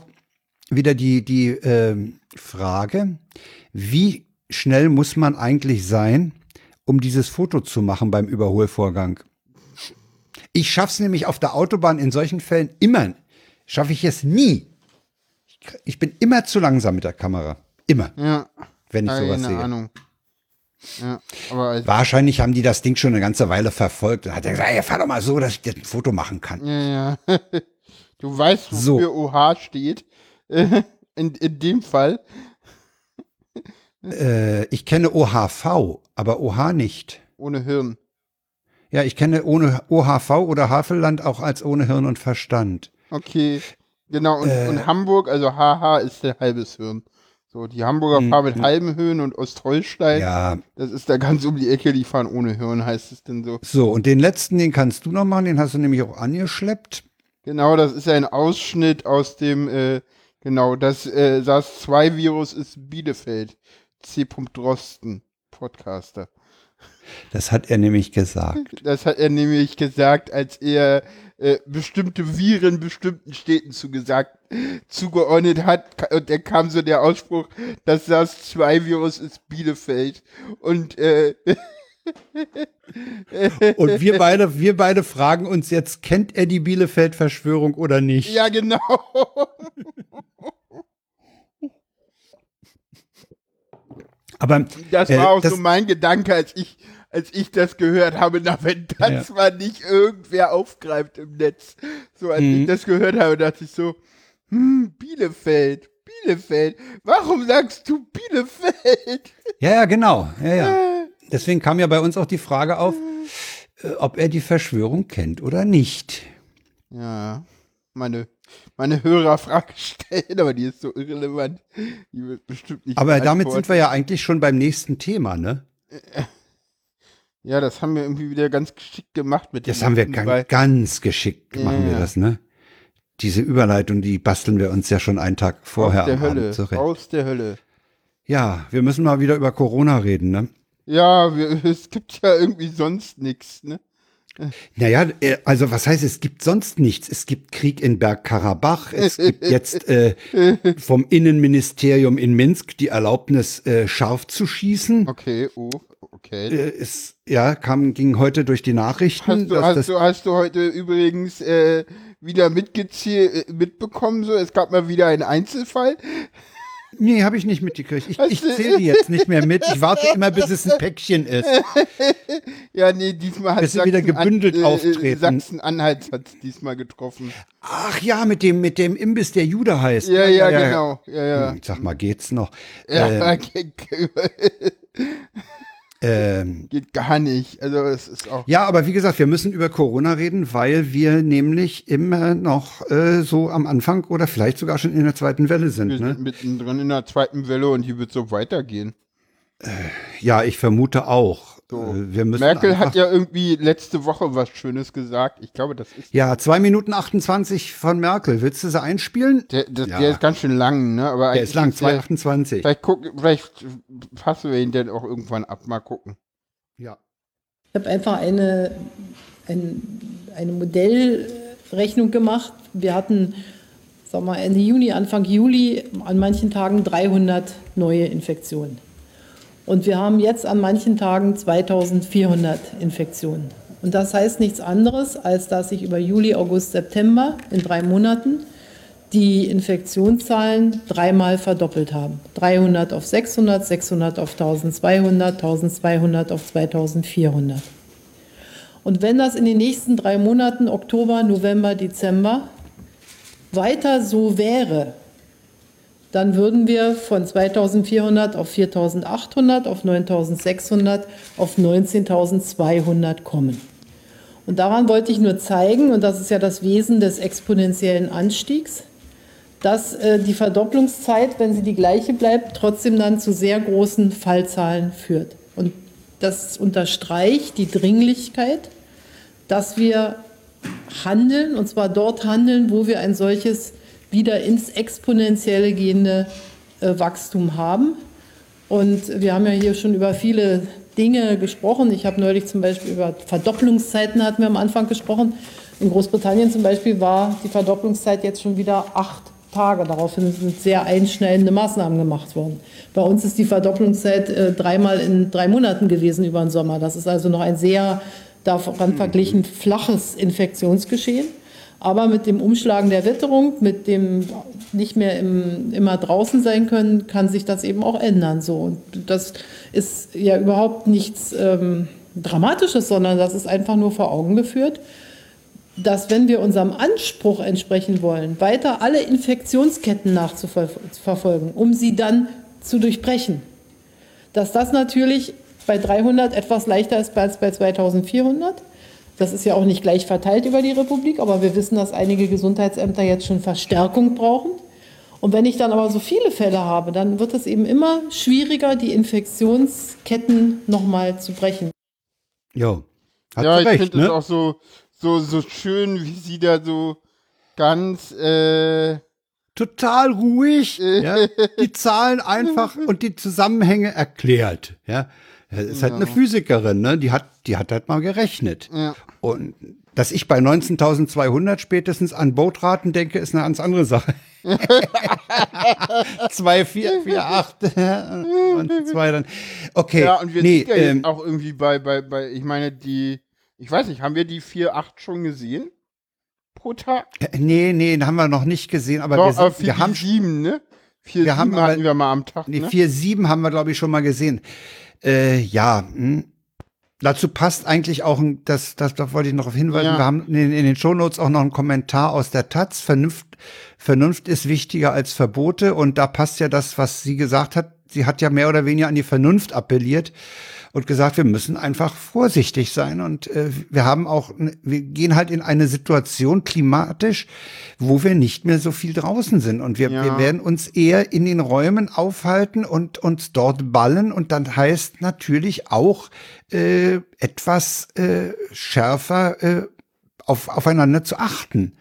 wieder die, die ähm, Frage, wie schnell muss man eigentlich sein, um dieses Foto zu machen beim Überholvorgang? Ich schaff's nämlich auf der Autobahn in solchen Fällen immer, schaffe ich es nie. Ich, bin immer zu langsam mit der Kamera. Immer, Ja, wenn ich sowas sehe. Ahnung. Ja, aber als, Wahrscheinlich haben die das Ding schon eine ganze Weile verfolgt. Da hat er gesagt, ey, fahr doch mal so, dass ich dir ein Foto machen kann. ja, ja. Du weißt, So. wofür OH steht. In, in dem Fall. Äh, ich kenne OHV, aber OH nicht. Ohne Hirn. Ja, ich kenne ohne OHV oder Havelland auch als ohne Hirn und Verstand. Okay, genau. Und, äh, und Hamburg, also HH ist der halbes Hirn. So, die Hamburger hm, fahren mit hm. halben Höhen und Ostholstein. Ja. Das ist da ganz um die Ecke, die fahren ohne Hirn, heißt es denn so. So, und den letzten, den kannst du noch machen, den hast du nämlich auch angeschleppt. Genau, das ist ein Ausschnitt aus dem, äh, genau, das äh, SARS-2-Virus ist Bielefeld. C. Drosten, Podcaster. Das hat er nämlich gesagt. Das hat er nämlich gesagt, als er äh, bestimmte Viren bestimmten Städten zugesagt, zugeordnet hat. Und dann kam so der Ausspruch, das SARS-2-Virus ist Bielefeld. Und äh, Und wir beide, wir beide fragen uns jetzt, kennt er die Bielefeld-Verschwörung oder nicht? Ja, genau. Aber das war äh, auch das, so mein Gedanke, als ich, als ich das gehört habe, na, wenn das ja. mal nicht irgendwer aufgreift im Netz. So, als mhm. ich das gehört habe, dachte ich so, hm, Bielefeld, Bielefeld, warum sagst du Bielefeld? Ja, ja, genau, ja, ja. Äh. Deswegen kam ja bei uns auch die Frage auf, äh, ob er die Verschwörung kennt oder nicht. Ja, meine, meine Hörerfrage stellen, aber die ist so irrelevant. Die wird bestimmt nicht. Aber damit sind wir ja eigentlich schon beim nächsten Thema, ne? Ja, das haben wir irgendwie wieder ganz geschickt gemacht mit Das haben wir ganz, ganz geschickt machen ja, wir das, ne? Diese Überleitung, die basteln wir uns ja schon einen Tag vorher aus der Hölle, zurecht. Aus der Hölle. Ja, wir müssen mal wieder über Corona reden, ne? Ja, wir, es gibt ja irgendwie sonst nichts, ne? Naja, äh, also was heißt, es gibt sonst nichts? Es gibt Krieg in Bergkarabach, es gibt jetzt äh, vom Innenministerium in Minsk die Erlaubnis, äh, scharf zu schießen. Okay, oh, okay. Äh, es, ja, kam, ging heute durch die Nachrichten. Hast du, hast du, hast du heute übrigens äh, wieder mitgezählt, äh, mitbekommen, so, es gab mal wieder einen Einzelfall. Nee, habe ich nicht mitgekriegt. Ich, ich zähle die jetzt nicht mehr mit. Ich warte immer, bis es ein Päckchen ist. ja, nee, diesmal hat bis Sachsen wieder gebündelt an, äh, auftreten. Sachsen-Anhalt hat es diesmal getroffen. Ach ja, mit dem, mit dem Imbiss, der Jude heißt. Ja, ja, ja, ja genau. Ja, ja. Hm, sag mal, geht's noch? Ja, äh, Ähm, Geht gar nicht. Also es ist auch. Ja, aber wie gesagt, wir müssen über Corona reden, weil wir nämlich immer noch äh, so am Anfang oder vielleicht sogar schon in der zweiten Welle sind. Wir ne? sind mittendrin in der zweiten Welle und die wird so weitergehen. Äh, ja, ich vermute auch. So. Äh, Merkel hat ja irgendwie letzte Woche was Schönes gesagt. Ich glaube, das ist. Ja, 2 Minuten 28 von Merkel. Willst du sie einspielen? Der, der, ja. der ist ganz schön lang, ne? Aber der ist lang, 2,28. Vielleicht, guck, vielleicht fassen wir ihn dann auch irgendwann ab. Mal gucken. Ja. Ich habe einfach eine, ein, eine Modellrechnung gemacht. Wir hatten, sag mal, Ende Juni, Anfang Juli an manchen Tagen 300 neue Infektionen. Und wir haben jetzt an manchen Tagen 2400 Infektionen. Und das heißt nichts anderes, als dass sich über Juli, August, September in drei Monaten die Infektionszahlen dreimal verdoppelt haben. 300 auf 600, 600 auf 1200, 1200 auf 2400. Und wenn das in den nächsten drei Monaten, Oktober, November, Dezember, weiter so wäre, dann würden wir von 2400 auf 4800, auf 9600, auf 19200 kommen. Und daran wollte ich nur zeigen, und das ist ja das Wesen des exponentiellen Anstiegs, dass äh, die Verdopplungszeit, wenn sie die gleiche bleibt, trotzdem dann zu sehr großen Fallzahlen führt. Und das unterstreicht die Dringlichkeit, dass wir handeln, und zwar dort handeln, wo wir ein solches wieder ins exponentielle gehende äh, Wachstum haben. Und wir haben ja hier schon über viele Dinge gesprochen. Ich habe neulich zum Beispiel über Verdopplungszeiten hatten wir am Anfang gesprochen. In Großbritannien zum Beispiel war die Verdopplungszeit jetzt schon wieder acht Tage. Daraufhin sind sehr einschneidende Maßnahmen gemacht worden. Bei uns ist die Verdopplungszeit äh, dreimal in drei Monaten gewesen über den Sommer. Das ist also noch ein sehr daran verglichen flaches Infektionsgeschehen. Aber mit dem Umschlagen der Witterung, mit dem nicht mehr im, immer draußen sein können, kann sich das eben auch ändern. So. Und das ist ja überhaupt nichts ähm, Dramatisches, sondern das ist einfach nur vor Augen geführt, dass wenn wir unserem Anspruch entsprechen wollen, weiter alle Infektionsketten nachzuverfolgen, um sie dann zu durchbrechen, dass das natürlich bei 300 etwas leichter ist als bei 2400 Das ist ja auch nicht gleich verteilt über die Republik, aber wir wissen, dass einige Gesundheitsämter jetzt schon Verstärkung brauchen. Und wenn ich dann aber so viele Fälle habe, dann wird es eben immer schwieriger, die Infektionsketten nochmal zu brechen. Jo. Hat ja, sie ich recht, finde es ne? auch so, so, so schön, wie sie da so ganz, äh, Total ruhig, ja, die Zahlen einfach und die Zusammenhänge erklärt, ja. Das ist halt eine Physikerin, ne? Die hat, die hat halt mal gerechnet. Ja. Und dass ich bei 19.200 spätestens an Bootraten denke, ist eine ganz andere Sache. 2, 4, 4, 8 und 2 dann. Okay. ja, und wir nee, sind ja ähm, auch irgendwie bei, bei, bei, ich meine, die, ich weiß nicht, haben wir die 4, 8 schon gesehen? Pro Tag? äh, nee, nee, den haben wir noch nicht gesehen, aber Doch, wir, sind, aber für wir haben 7, ne? 4, wir 7 haben hatten wir mal am Tag, Nee, ne? 4-7 haben wir, glaube ich, schon mal gesehen. Äh, ja, hm. dazu passt eigentlich auch, ein, das, das, da wollte ich noch auf hinweisen, Ja. wir haben in, in den Shownotes auch noch einen Kommentar aus der Taz. Vernunft, Vernunft ist wichtiger als Verbote und da passt ja das, was sie gesagt hat. Sie hat ja mehr oder weniger an die Vernunft appelliert und gesagt, wir müssen einfach vorsichtig sein und äh, wir haben auch, wir gehen halt in eine Situation klimatisch, wo wir nicht mehr so viel draußen sind und wir, Ja. wir werden uns eher in den Räumen aufhalten und uns dort ballen und dann heißt natürlich auch äh, etwas äh, schärfer äh, auf, aufeinander zu achten.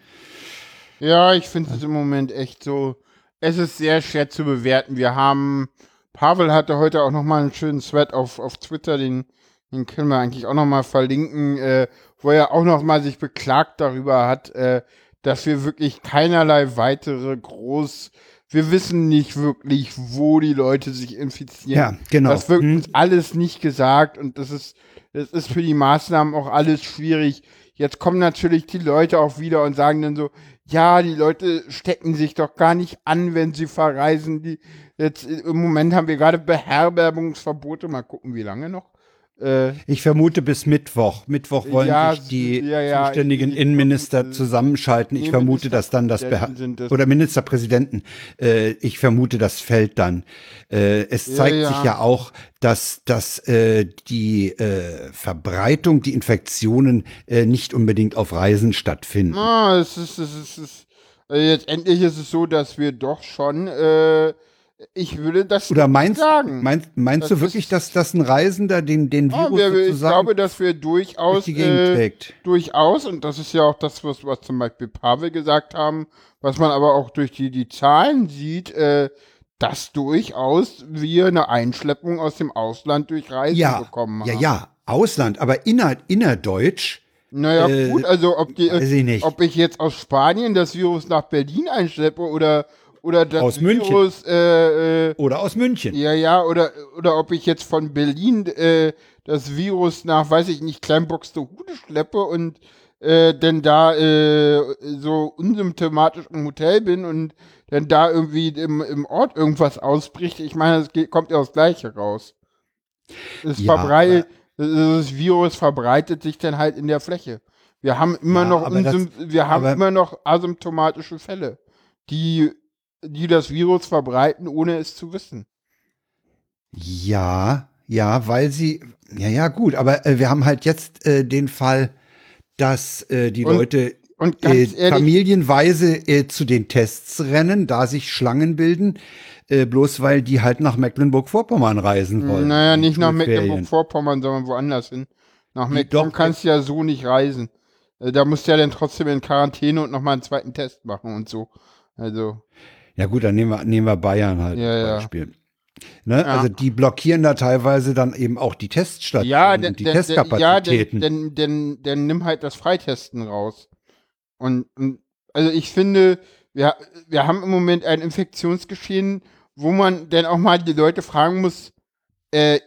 Ja, ich finde es im Moment echt so. Es ist sehr schwer zu bewerten. Wir haben, Pavel hatte heute auch nochmal einen schönen Thread auf, auf Twitter, den, den können wir eigentlich auch nochmal verlinken, äh, wo er auch nochmal sich beklagt darüber hat, äh, dass wir wirklich keinerlei weitere groß, wir wissen nicht wirklich, wo die Leute sich infizieren. Ja, genau. Das wird Hm. uns alles nicht gesagt und das ist, das ist für die Maßnahmen auch alles schwierig. Jetzt kommen natürlich die Leute auch wieder und sagen dann so, ja, die Leute stecken sich doch gar nicht an, wenn sie verreisen. Die, jetzt im Moment haben wir gerade Beherbergungsverbote. Mal gucken, wie lange noch. Äh, Ich vermute bis Mittwoch. Mittwoch wollen Ja, sich die ja, ja, zuständigen ich- Innenminister zusammenschalten. Ich vermute, dass dann das das. oder Ministerpräsidenten. Äh, ich vermute, das fällt dann. Äh, es zeigt sich ja auch, dass dass äh, die äh, Verbreitung, die Infektionen äh, nicht unbedingt auf Reisen stattfinden. Ah, es ist, es ist, es ist äh, jetzt endlich ist es so, dass wir doch schon, äh, ich würde das Oder meinst, sagen. meinst, meinst Das du wirklich, dass, dass ein Reisender den, den Ah, Virus wir, ich glaube, dass wir durch durchaus äh, durchaus, und das ist ja auch das, was, was zum Beispiel Pavel gesagt haben, was man aber auch durch die, die Zahlen sieht, äh, dass durchaus wir eine Einschleppung aus dem Ausland durch Reisen Ja, bekommen haben. ja, ja, Ausland, aber inner, innerdeutsch. Naja, Äh, gut, also ob, die, ich ob ich jetzt aus Spanien das Virus nach Berlin einschleppe oder, oder das Aus München. Virus, äh, äh, Oder aus München. ja, ja, oder, oder ob ich jetzt von Berlin äh, das Virus nach, weiß ich nicht, Kleinboxterhude schleppe und äh, denn da äh, so unsymptomatisch im Hotel bin und dann da irgendwie im, im Ort irgendwas ausbricht. Ich meine, es geht, kommt ja das Gleiche raus. Es Ja, verbreitet, das Virus verbreitet sich dann halt in der Fläche. Wir haben immer Ja, noch, das- wir haben immer noch asymptomatische Fälle, die, die das Virus verbreiten, ohne es zu wissen. Ja, ja, weil sie, ja, ja, gut, aber äh, wir haben halt jetzt äh, den Fall, dass äh, die Und- Leute Und äh, ehrlich, familienweise äh, zu den Tests rennen, da sich Schlangen bilden, äh, bloß weil die halt nach Mecklenburg-Vorpommern reisen wollen. naja, nicht nach. Mecklenburg-Vorpommern, sondern woanders hin. Nach Mecklenburg doch- kannst du ja so nicht reisen. Da musst du ja dann trotzdem in Quarantäne und nochmal einen zweiten Test machen und so. Also, Ja gut, dann nehmen wir, nehmen wir Bayern halt Ja, als ja. Beispiel. Ne? Also die blockieren da teilweise dann eben auch die Teststationen ja, denn, und die denn, denn, ja, denn, Testkapazitäten. denn, denn, denn nimm halt das Freitesten raus. Und, und also ich finde, wir, wir haben im Moment ein Infektionsgeschehen, wo man dann auch mal die Leute fragen muss, äh,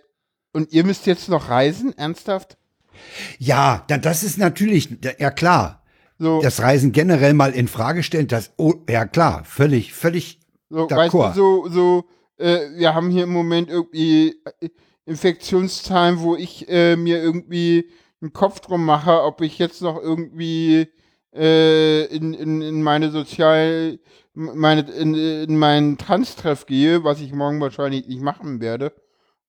und ihr müsst jetzt noch reisen? Ernsthaft? ja, da, das ist natürlich, ja klar, So, das Reisen generell mal in Frage stellen, das, oh, ja klar, völlig, völlig, So, weißt D'accord. du, so, so, äh, wir haben hier im Moment irgendwie äh, Infektionszahlen, wo ich äh, mir irgendwie einen Kopf drum mache, ob ich jetzt noch irgendwie äh, in, in, in meine Sozial, meine, in, in meinen Trans-Treff gehe, was ich morgen wahrscheinlich nicht machen werde.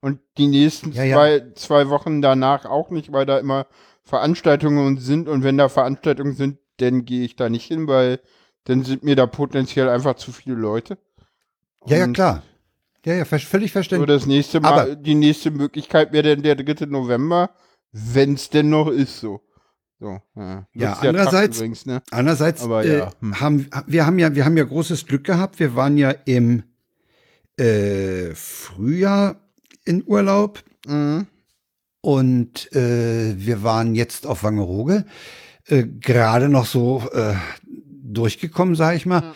Und die nächsten Ja, ja. zwei, zwei Wochen danach auch nicht, weil da immer Veranstaltungen sind und wenn da Veranstaltungen sind, dann gehe ich da nicht hin, weil dann sind mir da potenziell einfach zu viele Leute. Ja, ja, Und klar. Ja, ja, völlig So verständlich. das nächste Mal, Aber- die nächste Möglichkeit wäre dann der 3. November, wenn es denn noch ist so. So, ja. Ja, andererseits- Übrigens, ne? Andererseits Aber äh, ja, haben wir haben ja wir haben ja großes Glück gehabt. Wir waren ja im äh, Frühjahr in Urlaub Mhm. Und äh, wir waren jetzt auf Wangerooge äh, gerade noch so äh, durchgekommen, sage ich mal.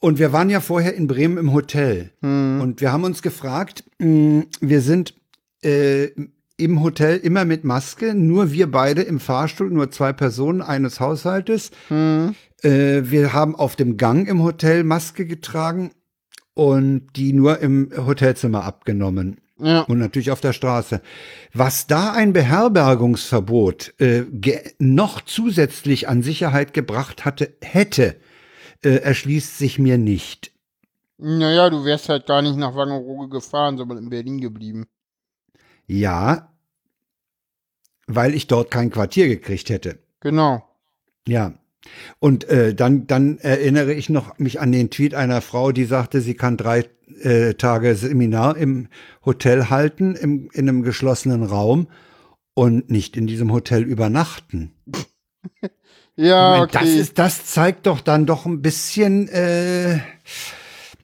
Und wir waren ja vorher in Bremen im Hotel Hm. und wir haben uns gefragt. mh, wir sind äh, im Hotel immer mit Maske, nur wir beide im Fahrstuhl, nur zwei Personen eines Haushaltes. Hm. Äh, wir haben auf dem Gang im Hotel Maske getragen und die nur im Hotelzimmer abgenommen. Ja. Und natürlich auf der Straße. Was da ein Beherbergungsverbot äh, noch zusätzlich an Sicherheit gebracht hatte, hätte, äh, erschließt sich mir nicht. Naja, du wärst halt gar nicht nach Wangerooge gefahren, sondern in Berlin geblieben. Ja, weil ich dort kein Quartier gekriegt hätte. Genau. Ja. Und äh, dann, dann erinnere ich noch mich an den Tweet einer Frau, die sagte, sie kann drei äh, Tage Seminar im Hotel halten, im, in einem geschlossenen Raum und nicht in diesem Hotel übernachten. Ja, meine, okay. Das ist, das zeigt doch dann doch ein bisschen, äh,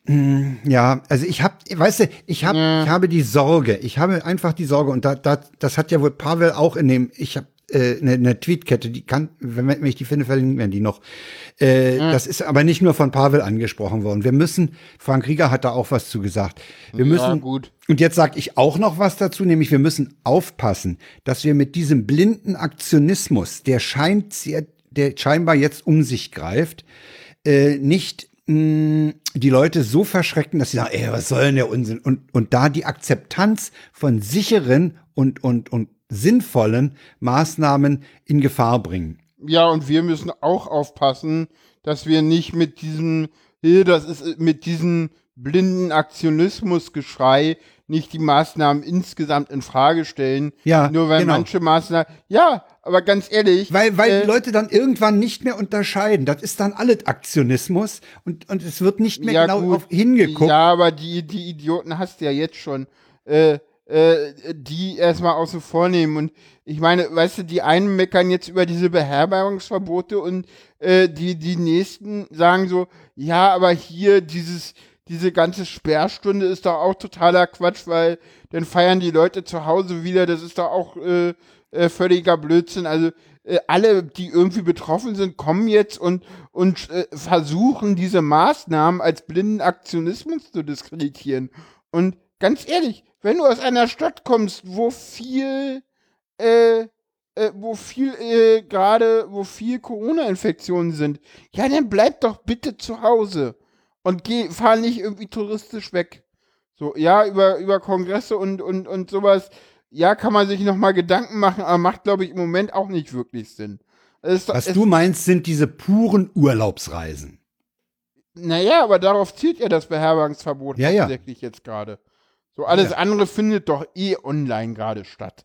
mh, ja, also ich habe, weißt du, ich habe, Ja. ich habe die Sorge, ich habe einfach die Sorge und da, da, das hat ja wohl Pavel auch in dem, ich habe äh, eine, eine Tweetkette, die kann, wenn, wenn ich die finde, verlinken wir die noch. Äh, Das ist aber nicht nur von Pavel angesprochen worden. Wir müssen, Frank Rieger hat da auch was zu gesagt. Wir ja, müssen, gut. und jetzt sage ich auch noch was dazu, nämlich wir müssen aufpassen, dass wir mit diesem blinden Aktionismus, der scheint sehr, der scheinbar jetzt um sich greift, äh, nicht mh, die Leute so verschrecken, dass sie sagen, ey, was soll denn der Unsinn? Und, und da die Akzeptanz von sicheren und, und, und sinnvollen Maßnahmen in Gefahr bringen. Ja, und wir müssen auch aufpassen, dass wir nicht mit diesem, hier, das ist mit diesem blinden Aktionismusgeschrei nicht die Maßnahmen insgesamt in Frage stellen. Ja, Nur weil genau. manche Maßnahmen, ja, aber ganz ehrlich. Weil, weil äh, die Leute dann irgendwann nicht mehr unterscheiden. Das ist dann alles Aktionismus und, und es wird nicht mehr ja, genau gut, auf hingeguckt. Ja, aber die, die Idioten hast du ja jetzt schon. Äh, äh, die erstmal außen vor nehmen. Und ich meine, weißt du, die einen meckern jetzt über diese Beherbergungsverbote und äh, die, die nächsten sagen so, ja, aber hier dieses, diese ganze Sperrstunde ist doch auch totaler Quatsch, weil dann feiern die Leute zu Hause wieder, das ist doch auch äh, äh, völliger Blödsinn. Also äh, alle, die irgendwie betroffen sind, kommen jetzt und, und äh, versuchen, diese Maßnahmen als blinden Aktionismus zu diskreditieren. Und ganz ehrlich, wenn du aus einer Stadt kommst, wo viel, äh, äh, wo viel äh, gerade, wo viel Corona-Infektionen sind, ja, dann bleib doch bitte zu Hause und geh, fahr nicht irgendwie touristisch weg. So, ja, über, über Kongresse und, und, und sowas, ja, kann man sich nochmal Gedanken machen, aber macht, glaube ich, im Moment auch nicht wirklich Sinn. Es Was es, du meinst, sind diese puren Urlaubsreisen. Naja, aber darauf zielt ja das Beherbergungsverbot Ja, ja. tatsächlich jetzt gerade. So, alles Ja. andere findet doch eh online gerade statt.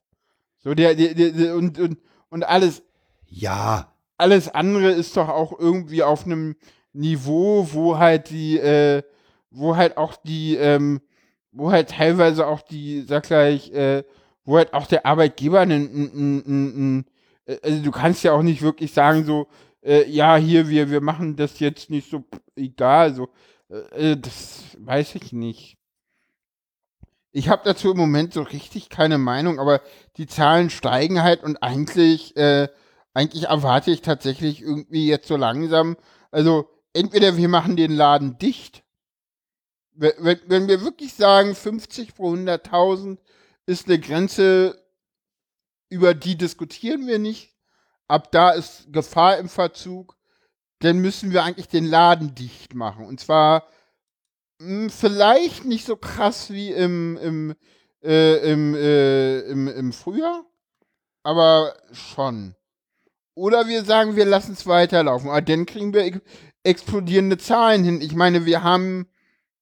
So, der, der, der, und, und, und alles, Ja, alles andere ist doch auch irgendwie auf einem Niveau, wo halt die, äh, wo halt auch die, ähm, wo halt teilweise auch die, sag gleich, äh, wo halt auch der Arbeitgeber einen, äh, also du kannst ja auch nicht wirklich sagen so, äh, ja, hier, wir, wir machen das jetzt nicht so, egal, so, äh, äh, das weiß ich nicht. Ich habe dazu im Moment so richtig keine Meinung, aber die Zahlen steigen halt und eigentlich, äh, eigentlich erwarte ich tatsächlich irgendwie jetzt so langsam, also entweder wir machen den Laden dicht, wenn, wenn, wir wirklich sagen, 50 pro 100.000 ist eine Grenze, über die diskutieren wir nicht, ab da ist Gefahr im Verzug, dann müssen wir eigentlich den Laden dicht machen. Und zwar vielleicht nicht so krass wie im, im, äh, im, äh, im, im Frühjahr, aber schon. Oder wir sagen, wir lassen es weiterlaufen. Aber dann kriegen wir ex explodierende Zahlen hin. Ich meine, wir haben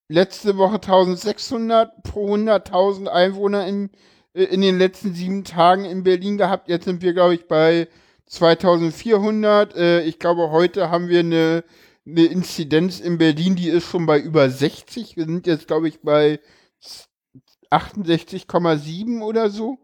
letzte Woche 1600 pro 100.000 Einwohner in, äh, in den letzten sieben Tagen in Berlin gehabt. Jetzt sind wir, glaube ich, bei 2400. Äh, ich glaube, heute haben wir eine, eine Inzidenz in Berlin, die ist schon bei über 60. Wir sind jetzt, glaube ich, bei 68,7 oder so.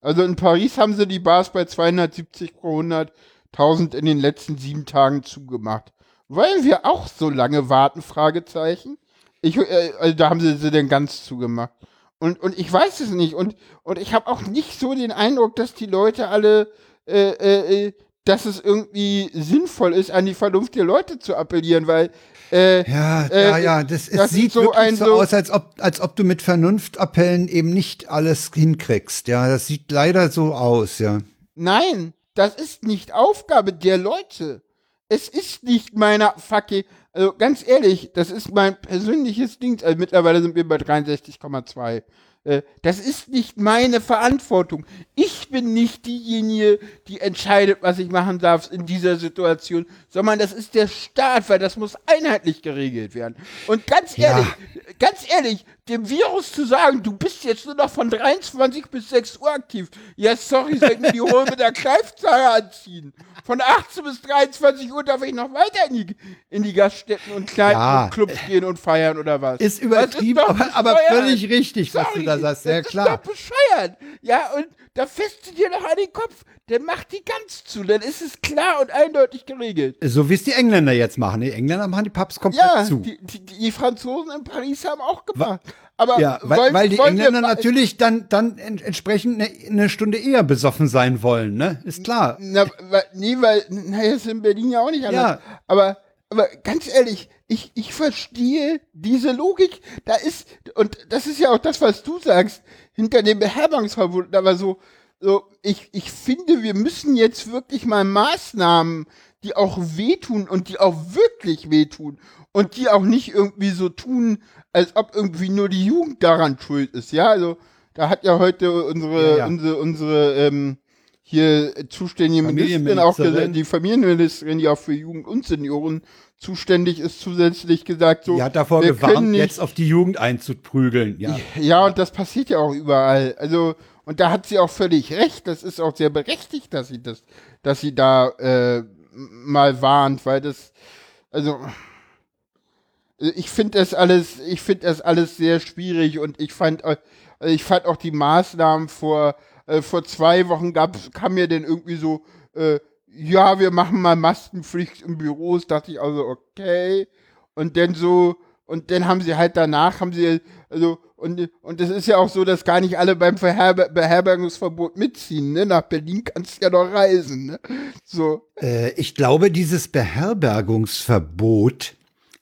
Also in Paris haben sie die Bars bei 270 pro 100.000 in den letzten sieben Tagen zugemacht. Wollen wir auch so lange warten? Fragezeichen. Ich, äh, also da haben sie sie denn ganz zugemacht. Und, und ich weiß es nicht. Und, und ich habe auch nicht so den Eindruck, dass die Leute alle, äh, äh, äh, dass es irgendwie sinnvoll ist, an die Vernunft der Leute zu appellieren, weil äh, ja, äh, ja, ja, das, es das sieht so wirklich so, so aus, als ob, als ob du mit Vernunftappellen eben nicht alles hinkriegst. Ja, das sieht leider so aus, ja. Nein, das ist nicht Aufgabe der Leute. Es ist nicht meiner fucking, also ganz ehrlich, das ist mein persönliches Ding. Also mittlerweile sind wir bei 63,2. Äh, das ist nicht meine Verantwortung. Ich bin nicht diejenige, die entscheidet, was ich machen darf in dieser Situation, sondern das ist der Staat, weil das muss einheitlich geregelt werden. Und ganz ehrlich, ja. ganz ehrlich, dem Virus zu sagen, du bist jetzt nur noch von 23 bis 6 Uhr aktiv. Ja, sorry, soll ich mir die Hose mit der Greifzange anziehen. Von 18 bis 23 Uhr darf ich noch weiter in die, in die Gaststätten und Kneipen ja, und Clubs gehen und feiern oder was. Ist übertrieben, ist aber, aber, völlig richtig, sorry, was du da sagst. Ja, klar. Ist doch bescheuert. Ja, und da fässt du dir noch an den Kopf. Dann macht die ganz zu. Dann ist es klar und eindeutig geregelt. So wie es die Engländer jetzt machen. Die Engländer machen die Pubs komplett ja, zu. Die, die, die Franzosen in Paris haben auch gemacht. Aber ja, weil, wollen, weil die Engländer natürlich dann, dann entsprechend eine, eine, Stunde eher besoffen sein wollen, ne? Ist klar. Na, nee, weil, naja, ist in Berlin ja auch nicht anders. Ja. Aber, aber ganz ehrlich, ich, ich verstehe diese Logik. Da ist, und das ist ja auch das, was du sagst, hinter dem Beherbergungsverbot, da war so, so, ich, ich finde, wir müssen jetzt wirklich mal Maßnahmen, die auch wehtun und die auch wirklich wehtun und die auch nicht irgendwie so tun, als ob irgendwie nur die Jugend daran schuld ist, ja, also da hat ja heute unsere, ja, ja. unsere, unsere, ähm, hier zuständige Ministerin auch gesagt, die Familienministerin, die auch für Jugend und Senioren zuständig ist, zusätzlich gesagt, so. Die hat davor gewarnt, jetzt auf die Jugend einzuprügeln, ja. Ja, und das passiert ja auch überall. Also, und da hat sie auch völlig recht. Das ist auch sehr berechtigt, dass sie das, dass sie da äh, mal warnt, weil das, also ich finde das alles, ich finde das alles sehr schwierig und ich fand, äh, ich fand auch die Maßnahmen vor äh, vor zwei Wochen gab, kam mir denn irgendwie so, äh, ja, wir machen mal Maskenpflicht im Büros, dachte ich also okay und dann so und dann haben sie halt danach haben sie also und, und es ist ja auch so, dass gar nicht alle beim Verherber Beherbergungsverbot mitziehen. Ne? Nach Berlin kannst du ja noch reisen. Ne? So. Äh, ich glaube, dieses Beherbergungsverbot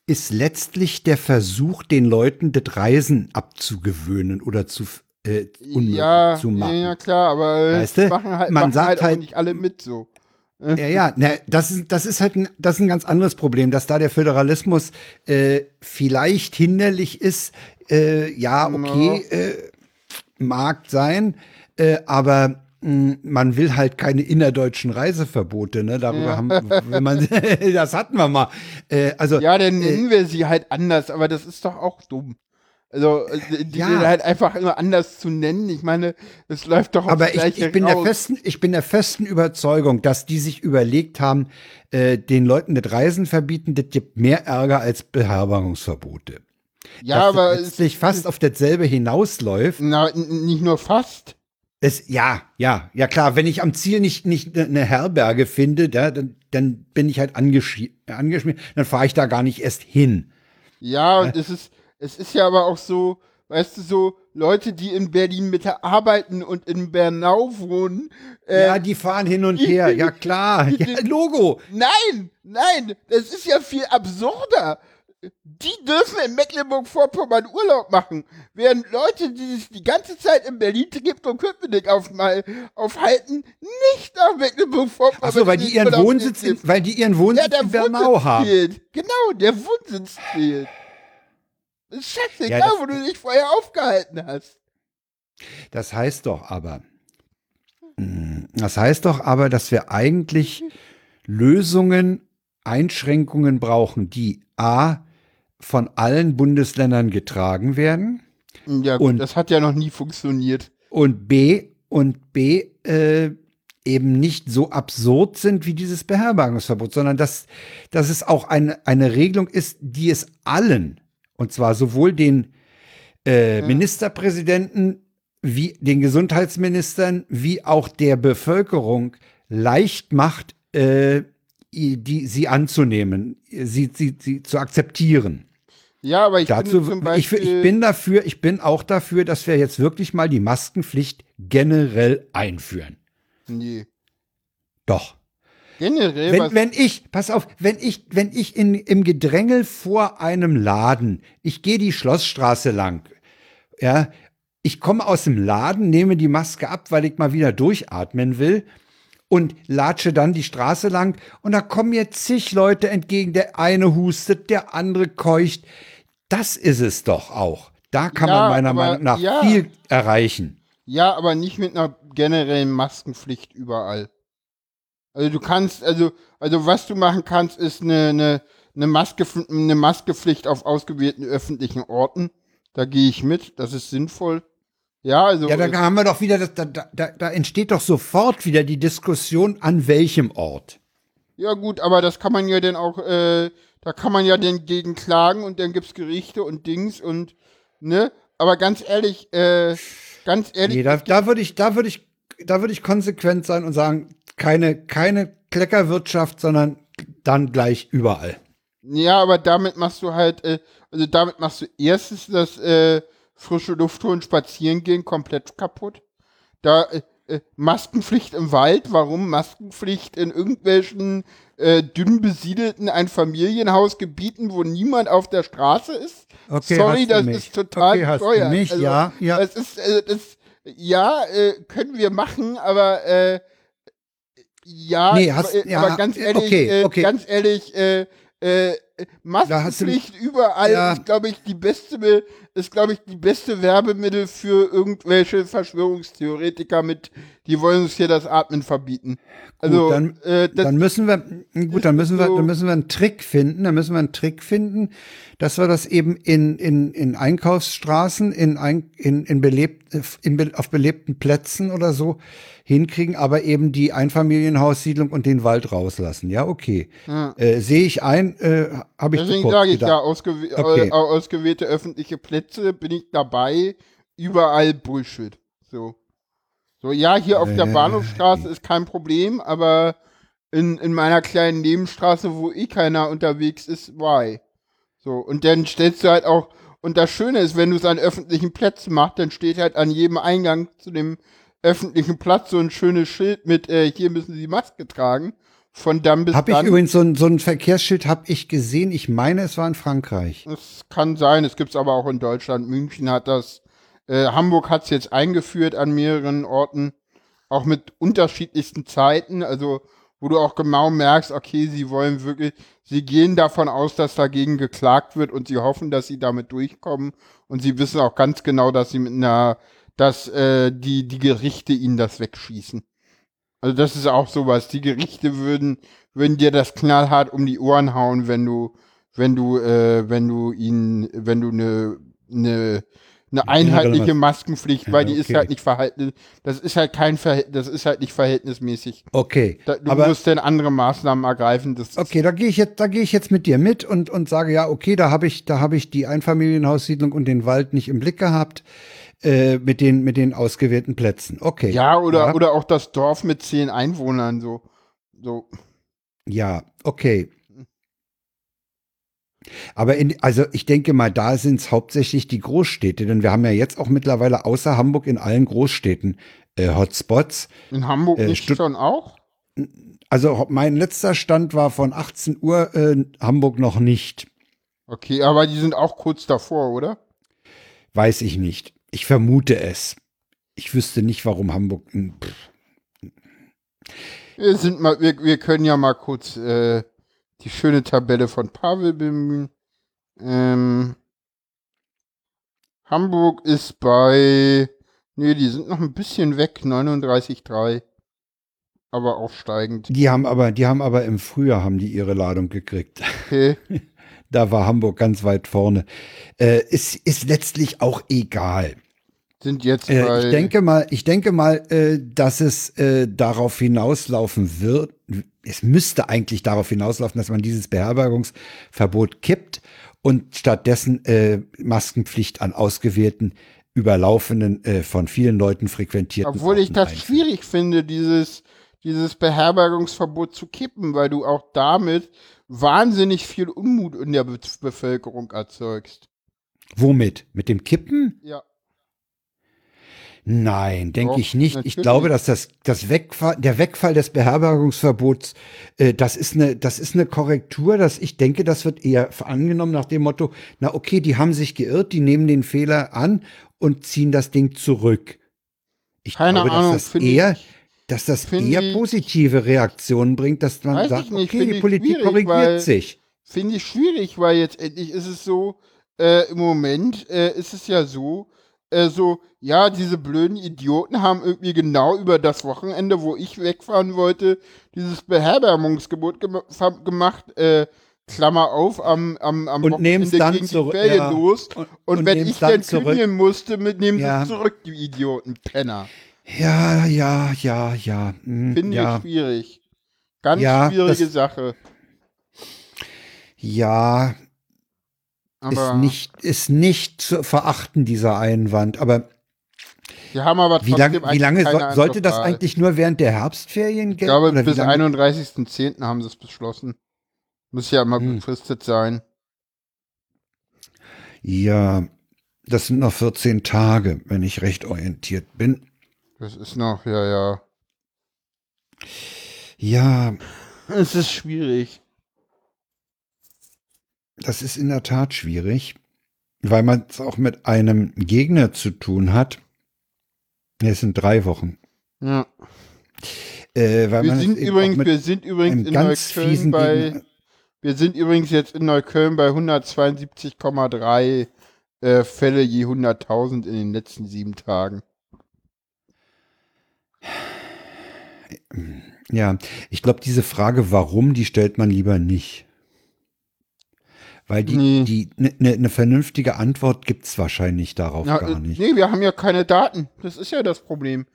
ist letztlich der Versuch, den Leuten das Reisen abzugewöhnen oder zu äh, ja, zu machen. Ja, klar, aber weißt du? machen halt, man sagt halt, halt nicht alle mit so. Ja, ja, ne, das ist, das ist halt ein, das ist ein ganz anderes Problem, dass da der Föderalismus äh, vielleicht hinderlich ist. Äh, ja, okay, äh, mag sein, äh, aber mh, hm, man will halt keine innerdeutschen Reiseverbote, ne? Darüber ja. haben, wenn man, das hatten wir mal. Äh, also ja, dann nennen äh, wir sie halt anders, aber das ist doch auch dumm. Also äh, die ja. halt einfach immer anders zu nennen. Ich meine, es läuft doch Aber ich, ich bin raus. der festen, ich bin der festen Überzeugung, dass die sich überlegt haben, äh, den Leuten das Reisen verbieten, das gibt mehr Ärger als Beherbergungsverbote. Ja, dass aber es sich fast auf dasselbe hinausläuft. Na, nicht nur fast. Es, ja, ja, ja klar. Wenn ich am Ziel nicht nicht eine ne Herberge finde, da, dann, dann bin ich halt angeschmiert. Dann fahre ich da gar nicht erst hin. Ja, und es ist es ist ja aber auch so, weißt du, so Leute, die in Berlin Mitte arbeiten und in Bernau wohnen. Äh, ja, die fahren hin und her, ja klar. Ja, Logo. Nein, nein, das ist ja viel absurder. Die dürfen in Mecklenburg-Vorpommern Urlaub machen, während Leute, die sich die ganze Zeit in Berlin gibt und Köpenick auf, mal, aufhalten, nicht nach Mecklenburg-Vorpommern. Achso, weil die ihren Wohnsitz, in, weil die ihren Wohnsitz ja, in Bernau Wohnsitz haben. Fehlt. Genau, der Wohnsitz fehlt. Ist scheißegal, ja, wo du dich vorher aufgehalten hast. Das heißt doch aber, hm, das heißt doch aber, dass wir eigentlich Lösungen, Einschränkungen brauchen, die A von allen Bundesländern getragen werden. Ja, gut, und das hat ja noch nie funktioniert. und B und B äh, eben nicht so absurd sind wie dieses Beherbergungsverbot, sondern dass, dass es auch eine, eine Regelung ist, die es allen, und zwar sowohl den äh, Ministerpräsidenten wie den Gesundheitsministern wie auch der Bevölkerung leicht macht, äh, die, sie anzunehmen, sie, sie, sie zu akzeptieren. Ja, aber ich Dazu, finde zum ich, Beispiel, ich bin dafür, ich bin auch dafür, dass wir jetzt wirklich mal die Maskenpflicht generell einführen. nee. Doch. Generell, Wenn, wenn ich, pass auf, wenn ich, wenn ich in, im Gedrängel vor einem Laden, ich gehe die Schlossstraße lang, ja, ich komme aus dem Laden, nehme die Maske ab, weil ich mal wieder durchatmen will und latsche dann die Straße lang und da kommen mir zig Leute entgegen, der eine hustet, der andere keucht. Das ist es doch auch. Da kann Ja, man meiner aber- Meinung nach ja. viel erreichen. ja, aber nicht mit einer generellen Maskenpflicht überall. Also du kannst, also, also was du machen kannst, ist eine, eine, eine, Maske, eine Maskepflicht auf ausgewählten öffentlichen Orten. Da gehe ich mit, das ist sinnvoll. Ja, also Ja, da haben wir doch wieder, das, da, da, da entsteht doch sofort wieder die Diskussion, an welchem Ort. Ja gut, aber das kann man ja dann auch, äh, da kann man ja dann gegen klagen und dann gibt's Gerichte und Dings und, ne? Aber ganz ehrlich, äh, ganz ehrlich, Nee, da, da würde ich, da würde ich, da würde ich konsequent sein und sagen, keine, keine Kleckerwirtschaft, sondern dann gleich überall. ja, aber damit machst du halt, äh, also damit machst du erstens das äh, frische Luft holen, spazieren gehen komplett kaputt. Da äh, äh, Maskenpflicht im Wald, warum Maskenpflicht in irgendwelchen äh, dünn besiedelten Einfamilienhausgebieten, wo niemand auf der Straße ist? Okay, Sorry, hast du das mich. ist total Okay, hast du bescheuert. mich, also, ja, ja. Das ist, äh, das, ja, äh, können wir machen, aber äh, ja, Nee, hast- aber, äh, ja, aber ganz ehrlich, okay, äh, okay. ganz ehrlich, äh, äh, Maskenpflicht überall Ja. ist, glaube ich, die beste, Be- ist, glaube ich, die beste Werbemittel für irgendwelche Verschwörungstheoretiker mit, die wollen uns hier das Atmen verbieten. Also, dann- äh, dann müssen wir, gut, dann müssen wir, so- dann müssen wir einen Trick finden, dann müssen wir einen Trick finden, dass wir das eben in, in, in Einkaufsstraßen, in, ein, in, in belebt, in, auf belebten Plätzen oder so hinkriegen, aber eben die Einfamilienhaussiedlung und den Wald rauslassen. Ja, okay. Äh, Sehe ich ein, äh, habe ich deswegen sage ich ja, ausgew Okay. äh, ausgewählte öffentliche Plätze bin ich dabei, überall Bullshit. So. So, ja, hier auf der Äh, Bahnhofstraße ist kein Problem, aber in, in meiner kleinen Nebenstraße, wo eh keiner unterwegs ist, why? So, und dann stellst du halt auch, und das Schöne ist, wenn du es an öffentlichen Plätzen machst, dann steht halt an jedem Eingang zu dem öffentlichen Platz so ein schönes Schild mit, äh, hier müssen Sie Maske tragen. Von dann bis Habe ich dann. übrigens so ein, so ein Verkehrsschild habe ich gesehen. Ich meine, es war in Frankreich. Es kann sein, es gibt es aber auch in Deutschland. München hat das, äh, Hamburg hat es jetzt eingeführt an mehreren Orten, auch mit unterschiedlichsten Zeiten, also wo du auch genau merkst, okay, sie wollen wirklich, sie gehen davon aus, dass dagegen geklagt wird und sie hoffen, dass sie damit durchkommen und sie wissen auch ganz genau, dass sie mit einer, dass äh, die, die Gerichte ihnen das wegschießen. Also das ist auch sowas. Die Gerichte würden, würden dir das knallhart um die Ohren hauen, wenn du, wenn du, äh, wenn du ihnen, wenn du eine, eine, eine einheitliche Maskenpflicht, Ja, weil die ist okay. halt nicht verhalten, das ist halt kein Verhält, das ist halt nicht verhältnismäßig. Okay. Da, du aber musst dann andere Maßnahmen ergreifen. Das Okay, da gehe ich jetzt, da gehe ich jetzt mit dir mit und und sage ja, okay, da habe ich, da habe ich die Einfamilienhaussiedlung und den Wald nicht im Blick gehabt äh, mit den mit den ausgewählten Plätzen. Okay. ja, oder, Ja. oder auch das Dorf mit zehn Einwohnern, so, so. Ja, okay. Aber in, also ich denke mal, da sind es hauptsächlich die Großstädte, denn wir haben ja jetzt auch mittlerweile außer Hamburg in allen Großstädten äh, Hotspots. In Hamburg Äh, nicht Stutt- schon auch? Also mein letzter Stand war von 18 Uhr, äh, Hamburg noch nicht. Okay, aber die sind auch kurz davor, oder? Weiß ich nicht. Ich vermute es. Ich wüsste nicht, warum Hamburg. pff. Wir sind mal, wir, wir können ja mal kurz äh, die schöne Tabelle von Pavel bemühen. Ähm, Hamburg ist bei, nee, die sind noch ein bisschen weg, 39,3. Aber aufsteigend. Die haben aber, die haben aber im Frühjahr haben die ihre Ladung gekriegt. Okay. Da war Hamburg ganz weit vorne. Äh, ist, ist letztlich auch egal. sind jetzt Äh, ich denke mal, ich denke mal, äh, dass es äh, darauf hinauslaufen wird. Es müsste eigentlich darauf hinauslaufen, dass man dieses Beherbergungsverbot kippt und stattdessen äh, Maskenpflicht an ausgewählten, überlaufenden, äh, von vielen Leuten frequentierten. obwohl ich Orten das einführt. schwierig finde, dieses, dieses Beherbergungsverbot zu kippen, weil du auch damit wahnsinnig viel Unmut in der Be Bevölkerung erzeugst. Womit? Mit dem Kippen? Ja. Nein, denke ich nicht. natürlich. Ich glaube, dass das, das Wegfall, der Wegfall des Beherbergungsverbots, äh, das ist eine, das ist eine Korrektur, dass ich denke, das wird eher angenommen nach dem Motto, na okay, die haben sich geirrt, die nehmen den Fehler an und ziehen das Ding zurück. Ich Keine glaube, Ahnung, dass das eher, ich- dass das eher positive Reaktionen bringt, dass man sagt, ich nicht, okay, die Politik korrigiert weil- sich. Finde ich schwierig, weil jetzt endlich ist es so, äh, im Moment äh, ist es ja so, äh, so, ja, diese blöden Idioten haben irgendwie genau über das Wochenende, wo ich wegfahren wollte, dieses Beherbergungsgebot gem gemacht, äh, Klammer auf, am, am, am Und nehmen's dann gegen die Ferien ja. los. Und- Und, und wenn ich dann dann kündigen musste, mit, nehmen Ja. sie zurück, die Idioten, Penner. Ja, ja, ja, ja. hm, Finde ja. ich schwierig. Ganz Ja, schwierige das- Sache. Ja, Aber ist nicht, ist nicht zu verachten, dieser Einwand. Aber wir haben aber wie, lang, wie lange so, sollte das eigentlich nur während der Herbstferien Ich gelten? glaube, oder bis lange? 31.10. haben sie es beschlossen. Muss ja immer Hm. befristet sein. Ja, das sind noch 14 Tage, wenn ich recht orientiert bin. Das ist noch, ja, ja. Ja, Es ist schwierig. das ist in der Tat schwierig, weil man es auch mit einem Gegner zu tun hat. Es sind drei Wochen. Ja. Äh, Wir sind, übrigens, wir sind übrigens in Neukölln bei, Gegner. wir sind übrigens jetzt in Neukölln bei 172,3 äh, Fälle je 100.000 in den letzten sieben Tagen. Ja, ich glaube, diese Frage, warum, die stellt man lieber nicht. Weil die, Nee. die, ne, ne, ne vernünftige Antwort gibt's wahrscheinlich darauf Na, gar nicht. Nee, wir haben ja keine Daten. Das ist ja das Problem.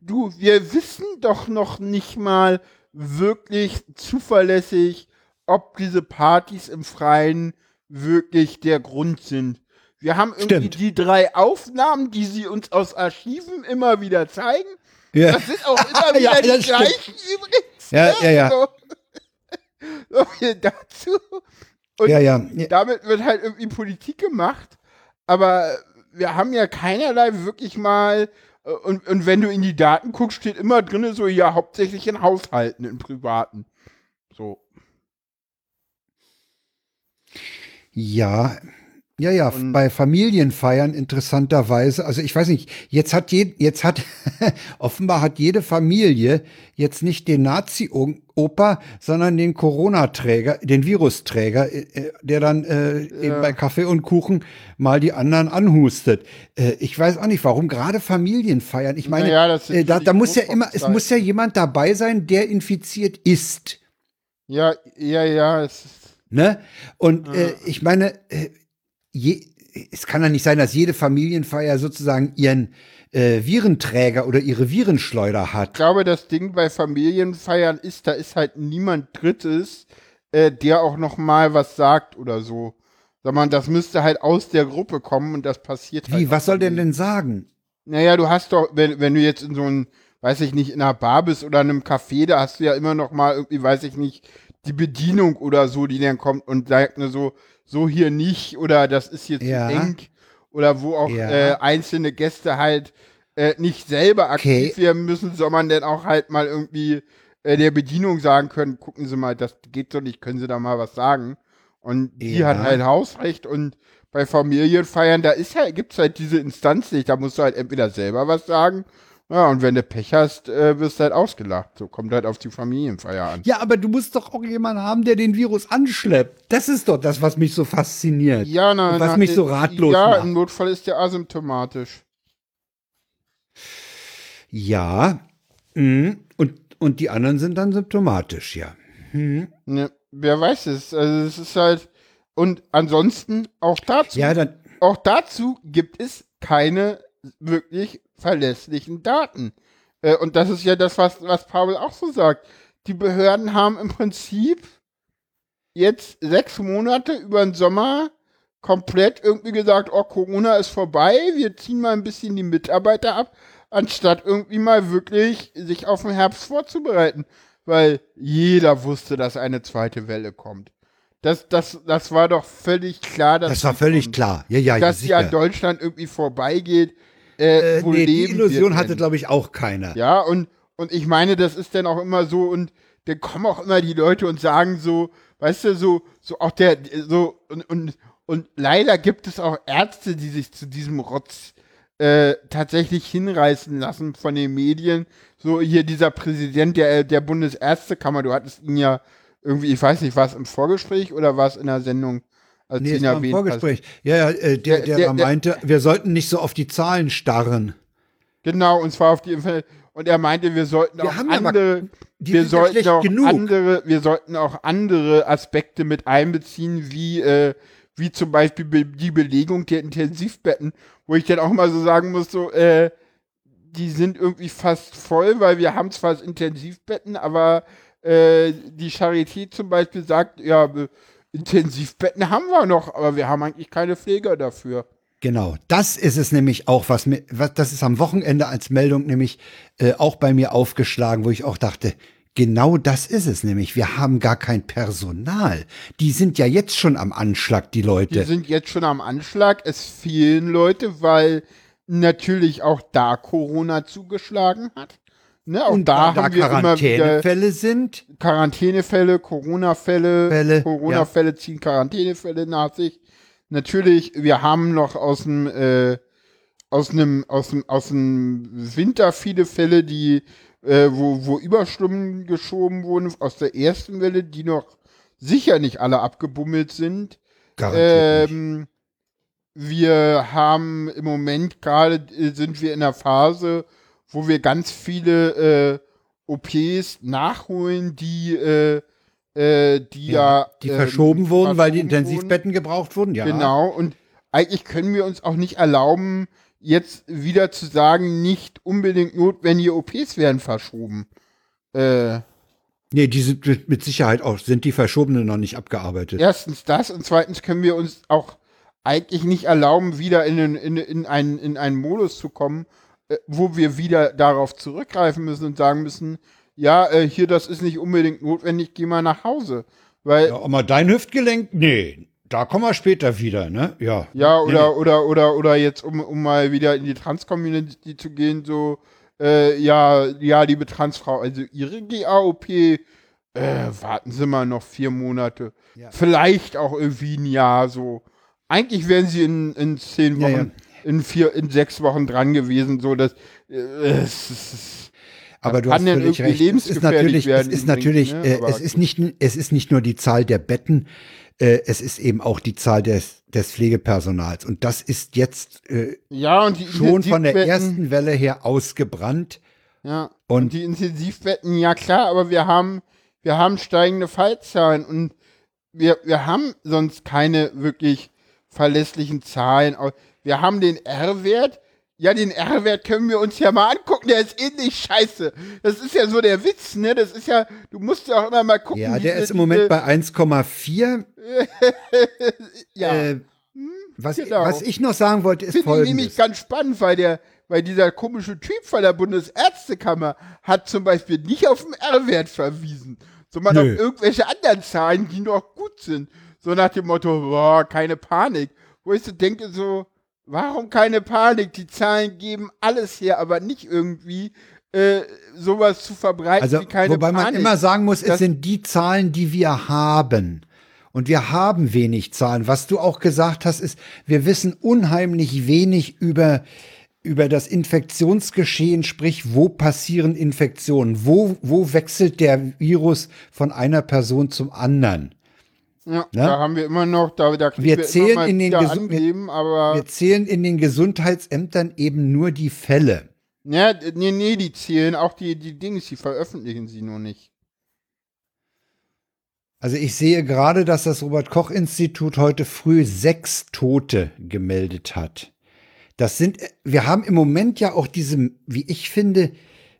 Du, wir wissen doch noch nicht mal wirklich zuverlässig, ob diese Partys im Freien wirklich der Grund sind. Wir haben irgendwie Stimmt. die drei Aufnahmen, die sie uns aus Archiven immer wieder zeigen. Ja. Das sind auch immer Ja, wieder die das stimmt. gleichen übrigens. Ja, ne? ja, ja. So, so viel dazu. Und ja, ja, ja. damit wird halt irgendwie Politik gemacht, aber wir haben ja keinerlei wirklich mal, äh, und, und wenn du in die Daten guckst, steht immer drin, so ja, hauptsächlich in Haushalten, in privaten. So. Ja, ja, ja, Und- bei Familienfeiern interessanterweise, also ich weiß nicht, jetzt hat je, jetzt hat, offenbar hat jede Familie jetzt nicht den Nazi-Opa, sondern den Corona-Träger, den Virusträger, äh, äh, der dann äh, eben bei Kaffee und Kuchen mal die anderen anhustet. Äh, ich weiß auch nicht, warum gerade Familienfeiern. Ich meine, Naja, äh, da, da muss ja immer, es muss ja jemand dabei sein, der infiziert ist. Ja, ja, ja, es ist, Ne? Und äh, ich meine, je, es kann ja nicht sein, dass jede Familienfeier sozusagen ihren äh, Virenträger oder ihre Virenschleuder ich hat. glaube, das Ding bei Familienfeiern ist, da ist halt niemand Drittes, äh, der auch noch mal was sagt oder so. Sondern das müsste halt aus der Gruppe kommen und das passiert halt Wie, was soll der denn sagen? Naja, du hast doch, wenn, wenn du jetzt in so einem, weiß ich nicht, in einer Bar bist oder in einem Café, da hast du ja immer noch mal irgendwie, weiß ich nicht, die Bedienung oder so, die dann kommt und sagt nur so, so hier nicht oder das ist jetzt Ja. zu eng oder wo auch Ja. äh, einzelne Gäste halt äh, nicht selber aktiv Okay. werden müssen, sondern dann auch halt mal irgendwie äh, der Bedienung sagen können, gucken Sie mal, das geht so nicht, können Sie da mal was sagen? Und die Ja. hat halt Hausrecht und bei Familienfeiern, da ist halt, gibt's halt diese Instanz nicht, da musst du halt entweder selber was sagen, ja, und wenn du Pech hast, äh, wirst du halt ausgelacht. So kommt halt auf die Familienfeier an. Ja, aber du musst doch auch jemanden haben, der den Virus anschleppt. Das ist doch das, was mich so fasziniert. Ja, na, Und was na, mich so äh, ratlos Ja, macht. im Notfall ist der asymptomatisch. Ja. mhm. Und, und die anderen sind dann symptomatisch, ja. Ne, wer weiß es. Also es ist halt. Und ansonsten, auch dazu, Ja, dann, auch dazu gibt es keine wirklich verlässlichen Daten. Äh, und das ist ja das, was, was Pavel auch so sagt. Die Behörden haben im Prinzip jetzt sechs Monate über den Sommer komplett irgendwie gesagt, oh, Corona ist vorbei, wir ziehen mal ein bisschen die Mitarbeiter ab, anstatt irgendwie mal wirklich sich auf den Herbst vorzubereiten. Weil jeder wusste, dass eine zweite Welle kommt. Das, das, das war doch völlig klar. Dass das war völlig kommt. klar. Ja, ja, dass ja, die an Deutschland irgendwie vorbeigeht. Äh, äh, nee, die Illusion hatte, glaube ich, auch keiner. Ja, und, und ich meine, das ist dann auch immer so, und dann kommen auch immer die Leute und sagen so, weißt du, so, so auch der, so, und, und, und leider gibt es auch Ärzte, die sich zu diesem Rotz äh, tatsächlich hinreißen lassen von den Medien. So hier dieser Präsident der, der Bundesärztekammer, du hattest ihn ja irgendwie, ich weiß nicht, war es im Vorgespräch oder war es in der Sendung? Als nee, war im Vorgespräch. Hast? Ja, ja, äh, der, der, der, der, meinte, wir sollten nicht so auf die Zahlen starren. Genau, und zwar auf die und er meinte, wir sollten wir auch andere, ja wir sollten auch genug. andere, wir sollten auch andere Aspekte mit einbeziehen, wie äh, wie zum Beispiel die Belegung der Intensivbetten, wo ich dann auch mal so sagen muss, so, äh, die sind irgendwie fast voll, weil wir haben zwar Intensivbetten, aber äh, die Charité zum Beispiel sagt, ja, Intensivbetten haben wir noch, aber wir haben eigentlich keine Pfleger dafür. Genau, das ist es nämlich auch, was mir, was, das ist am Wochenende als Meldung nämlich äh, auch bei mir aufgeschlagen, wo ich auch dachte, Genau das ist es nämlich. Wir haben gar kein Personal. Die sind ja jetzt schon am Anschlag, die Leute. Die sind jetzt schon am Anschlag. Es fehlen Leute, weil natürlich auch da Corona zugeschlagen hat. Ne, auch und da, da haben wir Quarantänefälle sind. Quarantänefälle, Corona-Fälle. Corona-Fälle ja. ziehen Quarantänefälle nach sich. Natürlich, wir haben noch aus dem äh, aus einem aus dem aus dem Winter viele Fälle, die äh, wo, wo Überstunden geschoben wurden aus der ersten Welle, die noch sicher nicht alle abgebummelt sind. Garantiert ähm, wir haben im Moment gerade äh, sind wir in der Phase, wo wir ganz viele äh, OPs nachholen, die äh, äh, die ja, ja die verschoben ähm, wurden, weil die Intensivbetten wurden. gebraucht wurden, ja. Genau und eigentlich können wir uns auch nicht erlauben, jetzt wieder zu sagen, nicht unbedingt notwendige OPs werden verschoben. Äh, nee, die sind mit Sicherheit auch, sind die Verschobenen noch nicht abgearbeitet. Erstens das und zweitens können wir uns auch eigentlich nicht erlauben, wieder in, in, in, einen, in einen Modus zu kommen, äh, wo wir wieder darauf zurückgreifen müssen und sagen müssen, ja, äh, hier, das ist nicht unbedingt notwendig, geh mal nach Hause. Weil, ja, aber dein Hüftgelenk, nee, da kommen wir später wieder, ne? Ja. Ja, oder, nee, oder, oder, oder jetzt, um, um mal wieder in die Trans-Community zu gehen, so, äh, ja, ja, liebe Transfrau, also ihre GAOP, äh, warten Sie mal noch vier Monate. Ja. Vielleicht auch irgendwie ein Jahr, so. Eigentlich wären sie in, in zehn Wochen, ja. In vier, in sechs Wochen dran gewesen, so, dass, äh, es, es, aber du hast völlig recht. Es ist natürlich, es ist natürlich, ne? äh, es ist nicht, es ist nicht nur die Zahl der Betten, äh, es ist eben auch die Zahl des, des Pflegepersonals. Und das ist jetzt äh, ja, die schon von der ersten Welle her ausgebrannt. Ja, und, und die Intensivbetten, ja klar, aber wir haben, wir haben steigende Fallzahlen und wir, wir haben sonst keine wirklich verlässlichen Zahlen. Wir haben den R-Wert, ja, den R-Wert können wir uns ja mal angucken, der ist ähnlich scheiße. Das ist ja so der Witz, ne? Das ist ja, du musst ja auch immer mal gucken. Ja, der diese, ist im Moment bei 1,4. ja. Äh, hm, was, genau. was ich noch sagen wollte, ist Finde folgendes. ich nämlich ganz spannend, weil der, weil dieser komische Typ von der Bundesärztekammer hat zum Beispiel nicht auf den R-Wert verwiesen, sondern Nö. auf irgendwelche anderen Zahlen, die noch gut sind. So nach dem Motto, boah, keine Panik. Wo ich so denke, so, Warum keine Panik? Die Zahlen geben alles her, aber nicht irgendwie äh, sowas zu verbreiten also, wie keine wobei Panik. Wobei man immer sagen muss, es sind die Zahlen, die wir haben. Und wir haben wenig Zahlen. Was du auch gesagt hast, ist, wir wissen unheimlich wenig über, über das Infektionsgeschehen, sprich, wo passieren Infektionen? Wo, wo wechselt der Virus von einer Person zum anderen? Ja, ne? da haben wir immer noch, da, da wir, wir zählen in den angeben, aber wir zählen in den Gesundheitsämtern eben nur die Fälle. Ja, nee, nee, die zählen auch die, die Dings, die veröffentlichen sie nur nicht. Also ich sehe gerade, dass das Robert Koch Institut heute früh sechs Tote gemeldet hat. Das sind, wir haben im Moment ja auch diese, wie ich finde,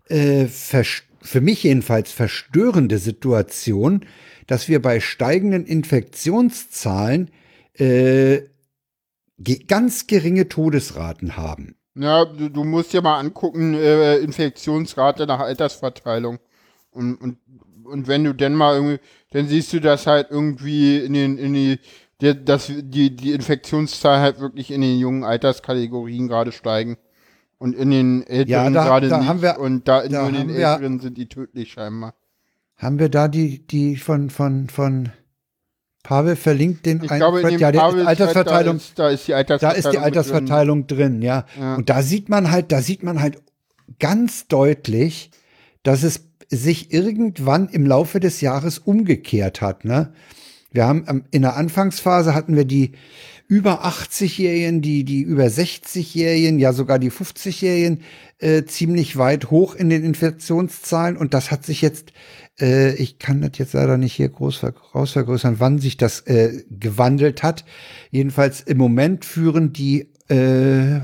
äh, für mich jedenfalls verstörende Situation, dass wir bei steigenden Infektionszahlen äh, ganz geringe Todesraten haben. Ja, du, du musst dir mal angucken, äh, Infektionsrate nach Altersverteilung. Und, und, und wenn du denn mal irgendwie, dann siehst du, dass halt irgendwie in den, in die, der, dass die, die Infektionszahl halt wirklich in den jungen Alterskategorien gerade steigen. Und in den älteren ja, gerade nicht. Haben wir, und da, da in den älteren sind die tödlich scheinbar. Haben wir da die, die von, von, von Pavel verlinkt den ich glaube, in ja, der Altersverteilung. Da ist, da ist, die Altersverteilung. Da ist die Altersverteilung drin. drin, ja. ja. Und da sieht man halt, da sieht man halt ganz deutlich, dass es sich irgendwann im Laufe des Jahres umgekehrt hat, ne? Wir haben in der Anfangsphase hatten wir die über 80-Jährigen, die, die über 60-Jährigen, ja sogar die 50-Jährigen äh, ziemlich weit hoch in den Infektionszahlen. Und das hat sich jetzt, äh, ich kann das jetzt leider nicht hier groß rausvergrößern, wann sich das äh, gewandelt hat. Jedenfalls im Moment führen die, äh,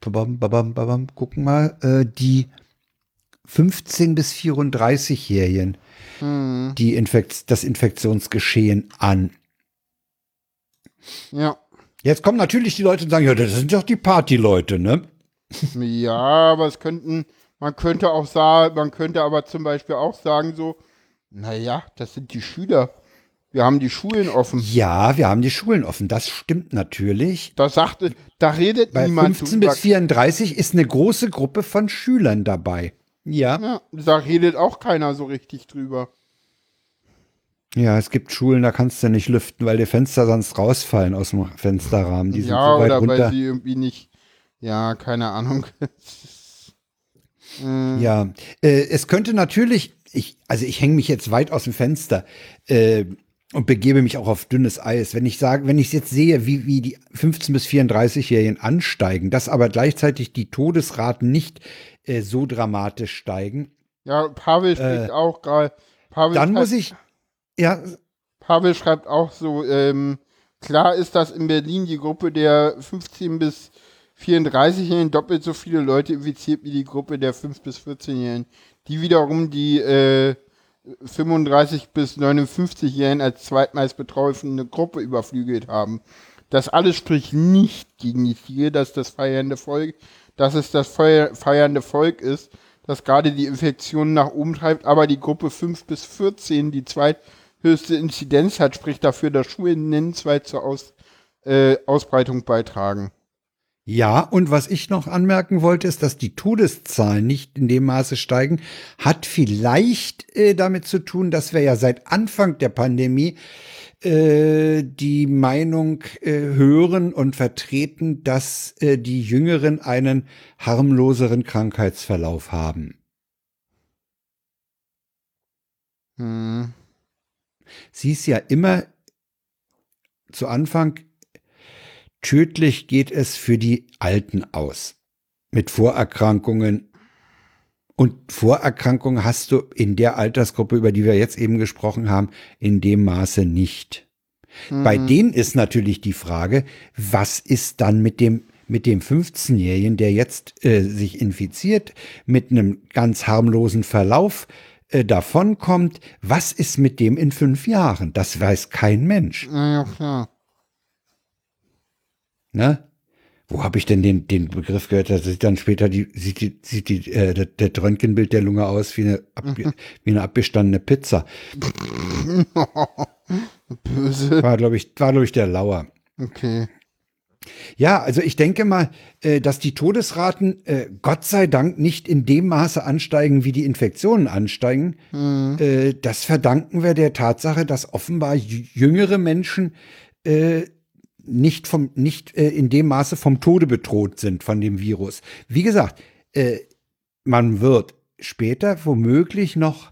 babam, babam, babam, gucken mal, äh, die 15 bis 34-Jährigen hm. die Infekt das Infektionsgeschehen an. Ja. Jetzt kommen natürlich die Leute und sagen, ja, das sind doch die Partyleute, ne? Ja, aber es könnten, man könnte auch sagen, man könnte aber zum Beispiel auch sagen so, naja, das sind die Schüler. Wir haben die Schulen offen. Ja, wir haben die Schulen offen. Das stimmt natürlich. Da sagte, da redet Bei niemand. 15 bis 34 ist eine große Gruppe von Schülern dabei. Ja. ja. Da redet auch keiner so richtig drüber. Ja, es gibt Schulen, da kannst du nicht lüften, weil die Fenster sonst rausfallen aus dem Fensterrahmen. Die ja, sind so weit oder runter. weil sie irgendwie nicht, ja, keine Ahnung. ja, äh, es könnte natürlich, ich, also ich hänge mich jetzt weit aus dem Fenster äh, und begebe mich auch auf dünnes Eis. Wenn ich sage, wenn ich jetzt sehe, wie, wie die 15- bis 34-Jährigen ansteigen, dass aber gleichzeitig die Todesraten nicht äh, so dramatisch steigen. Ja, Pavel spricht äh, auch gerade. Dann muss ich, ja. Pavel schreibt auch so, ähm, klar ist, dass in Berlin die Gruppe der 15 bis 34-Jährigen doppelt so viele Leute infiziert wie die Gruppe der 5 bis 14-Jährigen, die wiederum die äh, 35 bis 59-Jährigen als zweitmeist betroffene Gruppe überflügelt haben. Das alles spricht nicht gegen die Ziele, dass das feiernde Volk, dass es das feiernde Volk ist, das gerade die Infektionen nach oben treibt, aber die Gruppe 5 bis 14, die zweithöchste Inzidenz hat, spricht dafür, dass Schulen nennenswert zur Aus, äh, Ausbreitung beitragen. Ja, und was ich noch anmerken wollte, ist, dass die Todeszahlen nicht in dem Maße steigen, hat vielleicht äh, damit zu tun, dass wir ja seit Anfang der Pandemie äh, die Meinung äh, hören und vertreten, dass äh, die Jüngeren einen harmloseren Krankheitsverlauf haben. Hm. Sie ist ja immer zu Anfang Tödlich geht es für die Alten aus. Mit Vorerkrankungen. Und Vorerkrankungen hast du in der Altersgruppe, über die wir jetzt eben gesprochen haben, in dem Maße nicht. Mhm. Bei denen ist natürlich die Frage, was ist dann mit dem mit dem 15-Jährigen, der jetzt äh, sich infiziert, mit einem ganz harmlosen Verlauf äh, davonkommt, was ist mit dem in fünf Jahren? Das weiß kein Mensch. Ja, klar. Ne? Wo habe ich denn den, den Begriff gehört? Da sieht dann später die, sieht die, sieht die, äh, der, der Röntgenbild der Lunge aus wie eine, ab, mhm. wie eine abbestandene Pizza. Böse. War, glaube ich, war, glaube ich, der Lauer. Okay. Ja, also ich denke mal, äh, dass die Todesraten äh, Gott sei Dank nicht in dem Maße ansteigen, wie die Infektionen ansteigen. Mhm. Äh, das verdanken wir der Tatsache, dass offenbar jüngere Menschen nicht vom nicht in dem Maße vom Tode bedroht sind von dem Virus. Wie gesagt, man wird später womöglich noch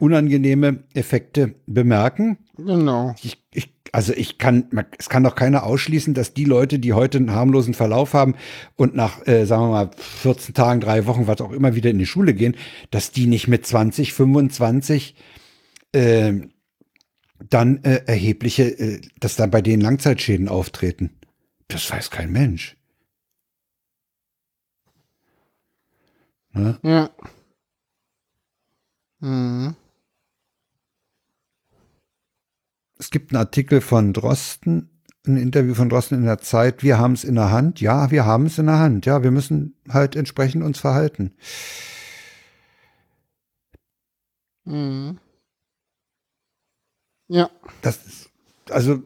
unangenehme Effekte bemerken. Genau. Ich, ich, also ich kann, man, es kann doch keiner ausschließen, dass die Leute, die heute einen harmlosen Verlauf haben und nach, äh, sagen wir mal, 14 Tagen, drei Wochen, was auch immer, wieder in die Schule gehen, dass die nicht mit 20, 25 äh, dann äh, erhebliche, äh, dass dann bei denen Langzeitschäden auftreten. Das weiß kein Mensch. Ne? Ja. Mhm. Es gibt einen Artikel von Drosten, ein Interview von Drosten in der Zeit. Wir haben es in der Hand. Ja, wir haben es in der Hand. Ja, wir müssen halt entsprechend uns verhalten. Mhm. Ja. Das ist, also,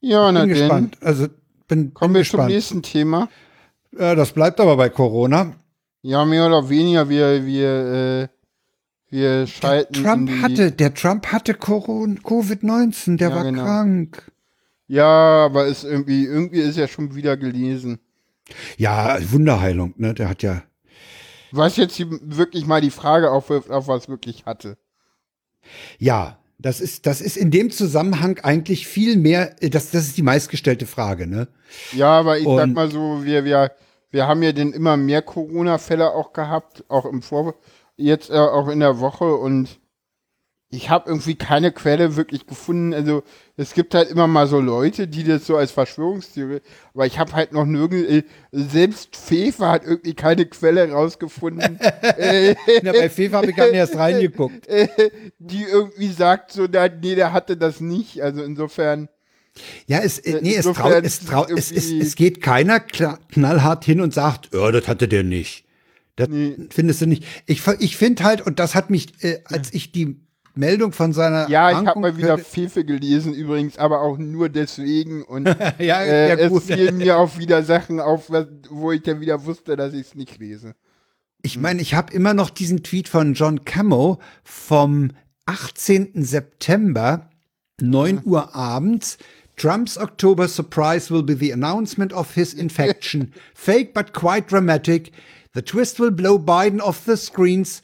Ja, na bin denn. gespannt. Also, bin, Kommen bin wir zum gespannt. nächsten Thema. Ja, das bleibt aber bei Corona. Ja, mehr oder weniger, wir, wir, äh, wir schalten. Trump in die, hatte, der Trump hatte Coron- Covid-19, der Ja, war genau. krank. Ja, aber ist irgendwie, irgendwie ist er schon wieder gelesen. Ja, Wunderheilung, ne? Der hat ja. Was jetzt hier wirklich mal die Frage aufwirft, auf was wirklich hatte. Ja, das ist, das ist in dem Zusammenhang eigentlich viel mehr, äh, das, das ist die meistgestellte Frage, ne? Ja, aber ich sag Und- mal so, wir, wir, wir haben ja denn immer mehr Corona-Fälle auch gehabt, auch im Vor, jetzt äh, auch in der Woche und ich habe irgendwie keine Quelle wirklich gefunden. Also es gibt halt immer mal so Leute, die das so als Verschwörungstheorie, aber ich habe halt noch nirgend, äh, selbst Fefe hat irgendwie keine Quelle rausgefunden, äh, Na, bei FIFA habe ich gar nicht erst reingeguckt. äh, die irgendwie sagt so, na, nee, der hatte das nicht. Also insofern, Ja, es, äh, nee, es, trau, es, trau, es, es, es geht keiner knallhart hin und sagt, ja, das hatte der nicht. Das findest du nicht. Ich, ich finde halt, und das hat mich, äh, als ich die Meldung von seiner ja, ich habe mal wieder Fefe gelesen übrigens, aber auch nur deswegen und ja, äh, ja, es fielen mir auch wieder Sachen auf, wo ich dann wieder wusste, dass ich es nicht lese. Ich meine, ich habe immer noch diesen Tweet von John Camo vom 18. September, 9 Uhr abends. Trump's October surprise will be the announcement of his infection. Fake but quite dramatic. The twist will blow Biden off the screens.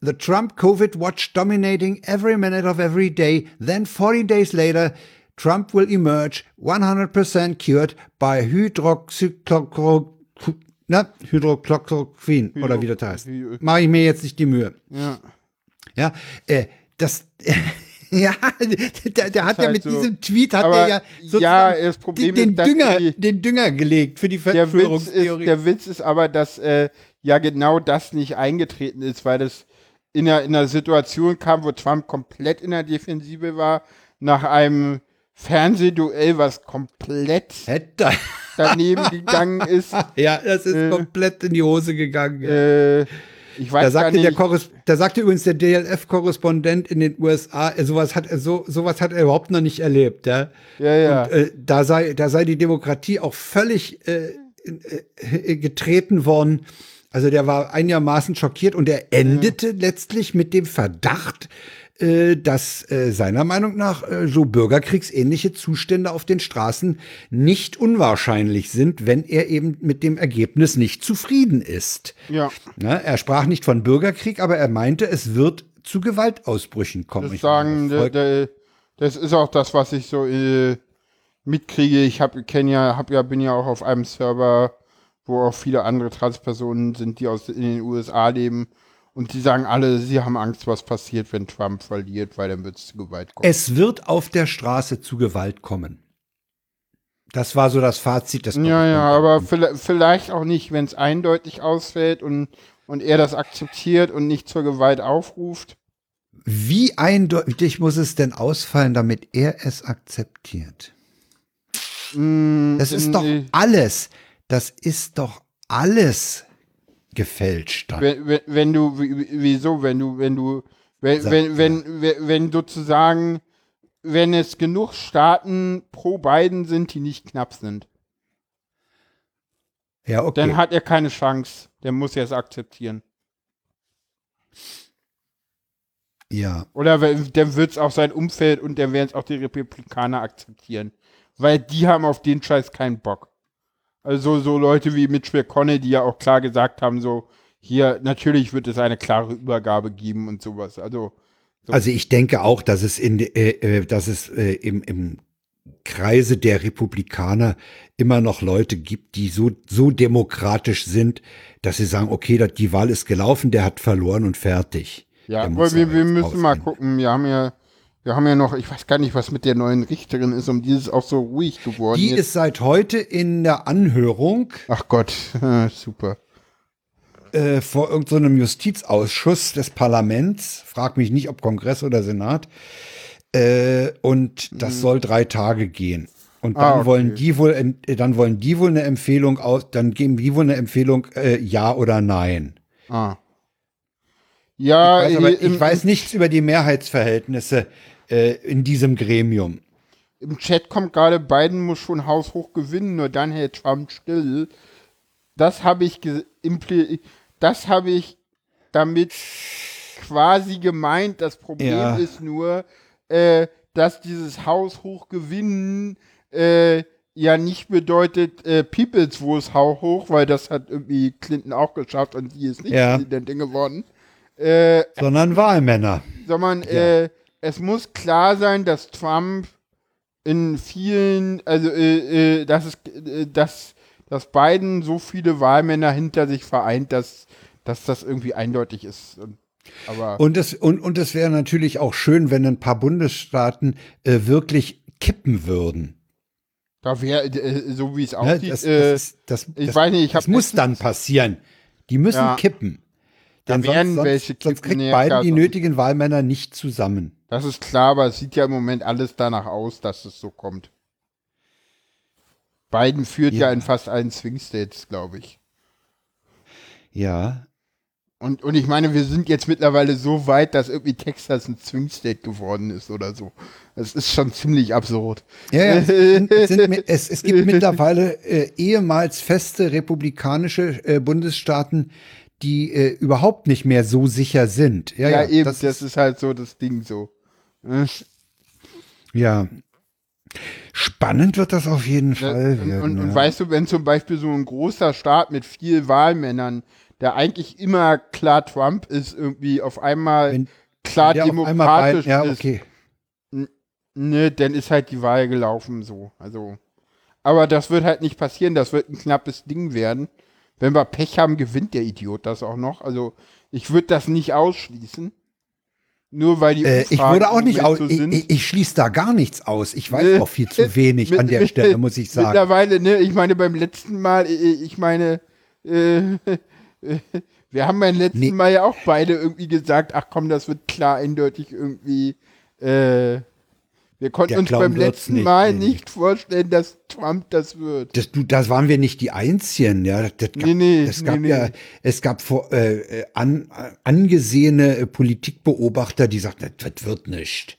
The Trump COVID watch dominating every minute of every day. Then 40 days later, Trump will emerge 100% cured by hydroxychloroquine. Na, Hydrochloroquin oder wie das heißt. Hydro- Mache ich mir jetzt nicht die Mühe. Ja. Ja, äh, das, ja, der, der hat ja halt mit so. diesem Tweet hat er ja ja, sozusagen Problem den, ist, Dünger, die- den Dünger gelegt für die Der Verschwörungstheorie. der Witz ist aber, dass äh, ja genau das nicht eingetreten ist, weil das in einer, in einer Situation kam, wo Trump komplett in der Defensive war, nach einem Fernsehduell, was komplett Hätte, daneben gegangen ist. ja, das ist Äh, komplett in die Hose gegangen. Äh, ich weiß Da gar sagte, nicht. der Korres da sagte übrigens der DLF-Korrespondent in den USA, äh, sowas hat er so, sowas hat er überhaupt noch nicht erlebt, ja. ja, ja. Und, äh, da sei, da sei die Demokratie auch völlig äh, äh, getreten worden. Also der war einigermaßen schockiert und er endete letztlich mit dem Verdacht, dass äh, seiner Meinung nach äh, so bürgerkriegsähnliche Zustände auf den Straßen nicht unwahrscheinlich sind, wenn er eben mit dem Ergebnis nicht zufrieden ist. ja. Na, er sprach nicht von Bürgerkrieg, aber er meinte, es wird zu Gewaltausbrüchen kommen. Das Ich sagen, meine, der, das ist auch das, was ich so äh, mitkriege. Ich habe kenne ja, hab ja, bin ja auch auf einem Server, wo auch viele andere Transpersonen sind, die aus in den USA leben. Und die sagen alle, sie haben Angst, was passiert, wenn Trump verliert, weil dann wird es zu Gewalt kommen. Es wird auf der Straße zu Gewalt kommen. Das war so das Fazit des ja, ja, aber vielleicht, auch nicht, wenn es eindeutig ausfällt und, und er das akzeptiert und nicht zur Gewalt aufruft. Wie eindeutig muss es denn ausfallen, damit er es akzeptiert? Mm, Das ist doch alles. Das ist doch alles gefälscht. wenn, wenn, wenn du, wie- wieso, wenn du, wenn du, wenn, Sag, wenn, wenn, wenn, wenn sozusagen, wenn es genug Staaten pro Biden sind, die nicht knapp sind, Ja, okay. dann hat er keine Chance. Der muss es akzeptieren. ja. Oder wenn- dann wird es auch sein Umfeld und dann werden es auch die Republikaner akzeptieren. Weil die haben auf den Scheiß keinen Bock. Also so Leute wie Mitch McConnell, die ja auch klar gesagt haben, so, hier, natürlich wird es eine klare Übergabe geben und sowas. Also, Also ich denke auch, dass es in, äh, äh, dass es äh, im, im Kreise der Republikaner immer noch Leute gibt, die so, so demokratisch sind, dass sie sagen, okay, die Wahl ist gelaufen, der hat verloren und fertig. Ja, aber wir, wir müssen mal rausgehen. gucken. Wir haben ja, wir haben ja noch, ich weiß gar nicht, was mit der neuen Richterin ist, um die ist auch so ruhig geworden. Die jetzt. ist seit heute in der Anhörung. Ach Gott, super. äh, vor irgendeinem so Justizausschuss des Parlaments, frag mich nicht, ob Kongress oder Senat, äh, und das mhm. soll drei Tage gehen. Und dann ah, okay. wollen die wohl, dann wollen die wohl eine Empfehlung aus, dann geben die wohl eine Empfehlung, äh, ja oder nein. Ah. Ja, ich weiß, aber, ich weiß nichts über die Mehrheitsverhältnisse äh, in diesem Gremium. Im Chat kommt gerade, Biden muss schon haushoch gewinnen, nur dann hält Trump still. Das habe ich das habe ich damit quasi gemeint. Das Problem ja. ist nur, äh, dass dieses haushoch gewinnen äh, ja nicht bedeutet äh, Peoples Voice hoch, weil das hat irgendwie Clinton auch geschafft und sie ist nicht ja. Präsidentin geworden. Äh, sondern Wahlmänner. Sondern ja. äh, es muss klar sein, dass Trump in vielen, also äh, äh, dass es, äh, dass, dass Biden so viele Wahlmänner hinter sich vereint, dass, dass das irgendwie eindeutig ist. Und, aber und es, und, und es wäre natürlich auch schön, wenn ein paar Bundesstaaten äh, wirklich kippen würden. Da wäre, äh, so wie es ne, aussieht, das, das, ist, das, ich weiß nicht, ich Das muss dann passieren. Die müssen ja. kippen. Denn sonst, sonst, sonst kriegt Biden die nötigen Wahlmänner nicht zusammen. Das ist klar, aber es sieht ja im Moment alles danach aus, dass es so kommt. Biden führt ja, ja in fast allen Swing States, glaube ich. Ja. Und, und ich meine, wir sind jetzt mittlerweile so weit, dass irgendwie Texas ein Swing State geworden ist oder so. Das ist schon ziemlich absurd. Ja, ja es, sind, es, es, gibt mittlerweile äh, ehemals feste republikanische äh, Bundesstaaten, die äh, überhaupt nicht mehr so sicher sind. Ja, ja, ja eben, das, das ist, halt so das Ding so. Ja. Spannend wird das auf jeden Fall. Ja, werden, und, und, ja. weißt du, wenn zum Beispiel so ein großer Staat mit viel Wahlmännern, der eigentlich immer klar Trump ist, irgendwie auf einmal wenn, klar demokratisch einmal ja, okay. ist, ne, dann ist halt die Wahl gelaufen so. Also, aber das wird halt nicht passieren, das wird ein knappes Ding werden. Wenn wir Pech haben, gewinnt der Idiot das auch noch. Also, ich würde das nicht ausschließen. Nur weil die äh, Ich würde auch nicht aus. So ich, ich, ich schließe da gar nichts aus. Ich weiß äh, auch viel zu wenig an der Stelle, muss ich sagen. Mittlerweile, ne, ich meine, beim letzten Mal, ich meine, äh, wir haben beim letzten nee. Mal ja auch beide irgendwie gesagt, ach komm, das wird klar eindeutig irgendwie äh, wir konnten uns beim letzten nicht, Mal nee. nicht vorstellen, dass Trump das wird. Das, du, das waren wir nicht die Einzigen, ja. Das gab, nee, nee, es gab ja, es gab vor, äh, an, angesehene äh, Politikbeobachter, die sagten, das wird nicht.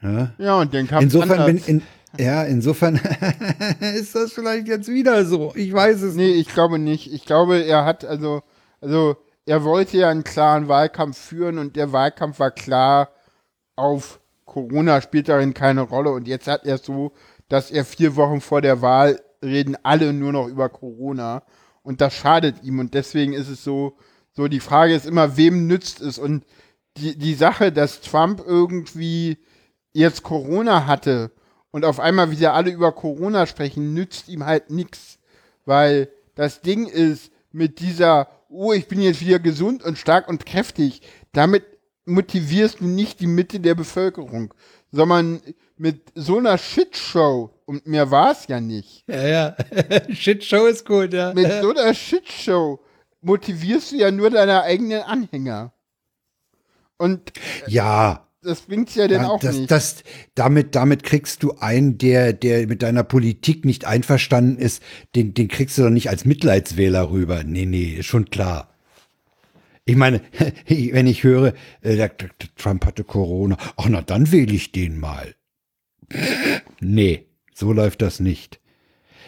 Ja, ja und dann kam Insofern bin, in, ja, insofern ist das vielleicht jetzt wieder so. Ich weiß es nee, nicht. Nee, ich glaube nicht. Ich glaube, er hat also, also er wollte ja einen klaren Wahlkampf führen und der Wahlkampf war klar auf Corona spielt darin keine Rolle. Und jetzt hat er so, dass er vier Wochen vor der Wahl reden alle nur noch über Corona. Und das schadet ihm. Und deswegen ist es so, so die Frage ist immer, wem nützt es? Und die, die Sache, dass Trump irgendwie jetzt Corona hatte und auf einmal wieder alle über Corona sprechen, nützt ihm halt nichts, weil das Ding ist mit dieser, oh, ich bin jetzt wieder gesund und stark und kräftig, damit motivierst du nicht die Mitte der Bevölkerung, sondern mit so einer Shitshow, und mehr war es ja nicht. Ja, ja. Shitshow ist gut, ja. Mit so einer Shitshow motivierst du ja nur deine eigenen Anhänger. Und ja, das bringt's ja dann ja, auch das, nicht. Das, damit, damit kriegst du einen, der, der mit deiner Politik nicht einverstanden ist, den, den kriegst du doch nicht als Mitleidswähler rüber. Nee, nee, ist schon klar. Ich meine, wenn ich höre, äh, Trump hatte Corona, ach na, dann wähle ich den mal. Nee, so läuft das nicht.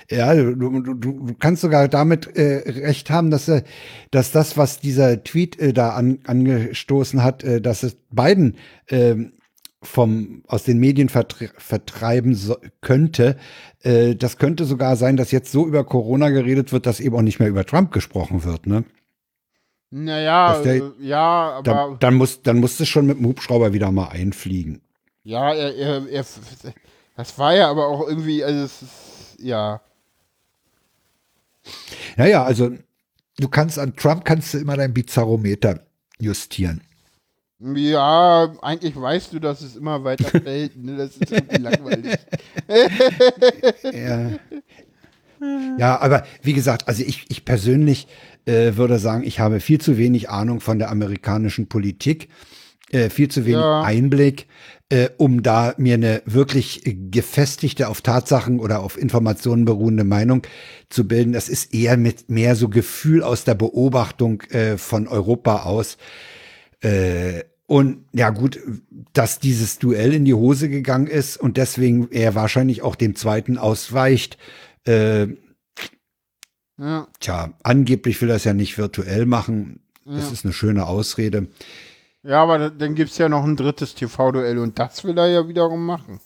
Ja, du, du, du kannst sogar damit äh, recht haben, dass, äh, dass das, was dieser Tweet äh, da an, angestoßen hat, äh, dass es Biden äh, aus den Medien vertre vertreiben so, könnte. Äh, das könnte sogar sein, dass jetzt so über Corona geredet wird, dass eben auch nicht mehr über Trump gesprochen wird. Ne? Naja, der, äh, ja, aber. Dann, dann, muss, dann musst du schon mit dem Hubschrauber wieder mal einfliegen. Ja, er, er, er, das war ja aber auch irgendwie, also es ist, ja. Naja, also du kannst an Trump kannst du immer dein Bizarrometer justieren. Ja, eigentlich weißt du, dass es immer weiter fällt. Ne? Das ist irgendwie langweilig. ja. ja, aber wie gesagt, also ich, ich persönlich äh, würde sagen, ich habe viel zu wenig Ahnung von der amerikanischen Politik, äh, viel zu wenig Ja. Einblick, äh, um da mir eine wirklich gefestigte, auf Tatsachen oder auf Informationen beruhende Meinung zu bilden. Das ist eher mit mehr so Gefühl aus der Beobachtung äh, von Europa aus. Äh, und ja gut, dass dieses Duell in die Hose gegangen ist und deswegen er wahrscheinlich auch dem zweiten ausweicht. Äh, Ja. tja, angeblich will er es ja nicht virtuell machen. Das Ja. ist eine schöne Ausrede. Ja, aber da- dann gibt's ja noch ein drittes TV-Duell und das will er ja wiederum machen.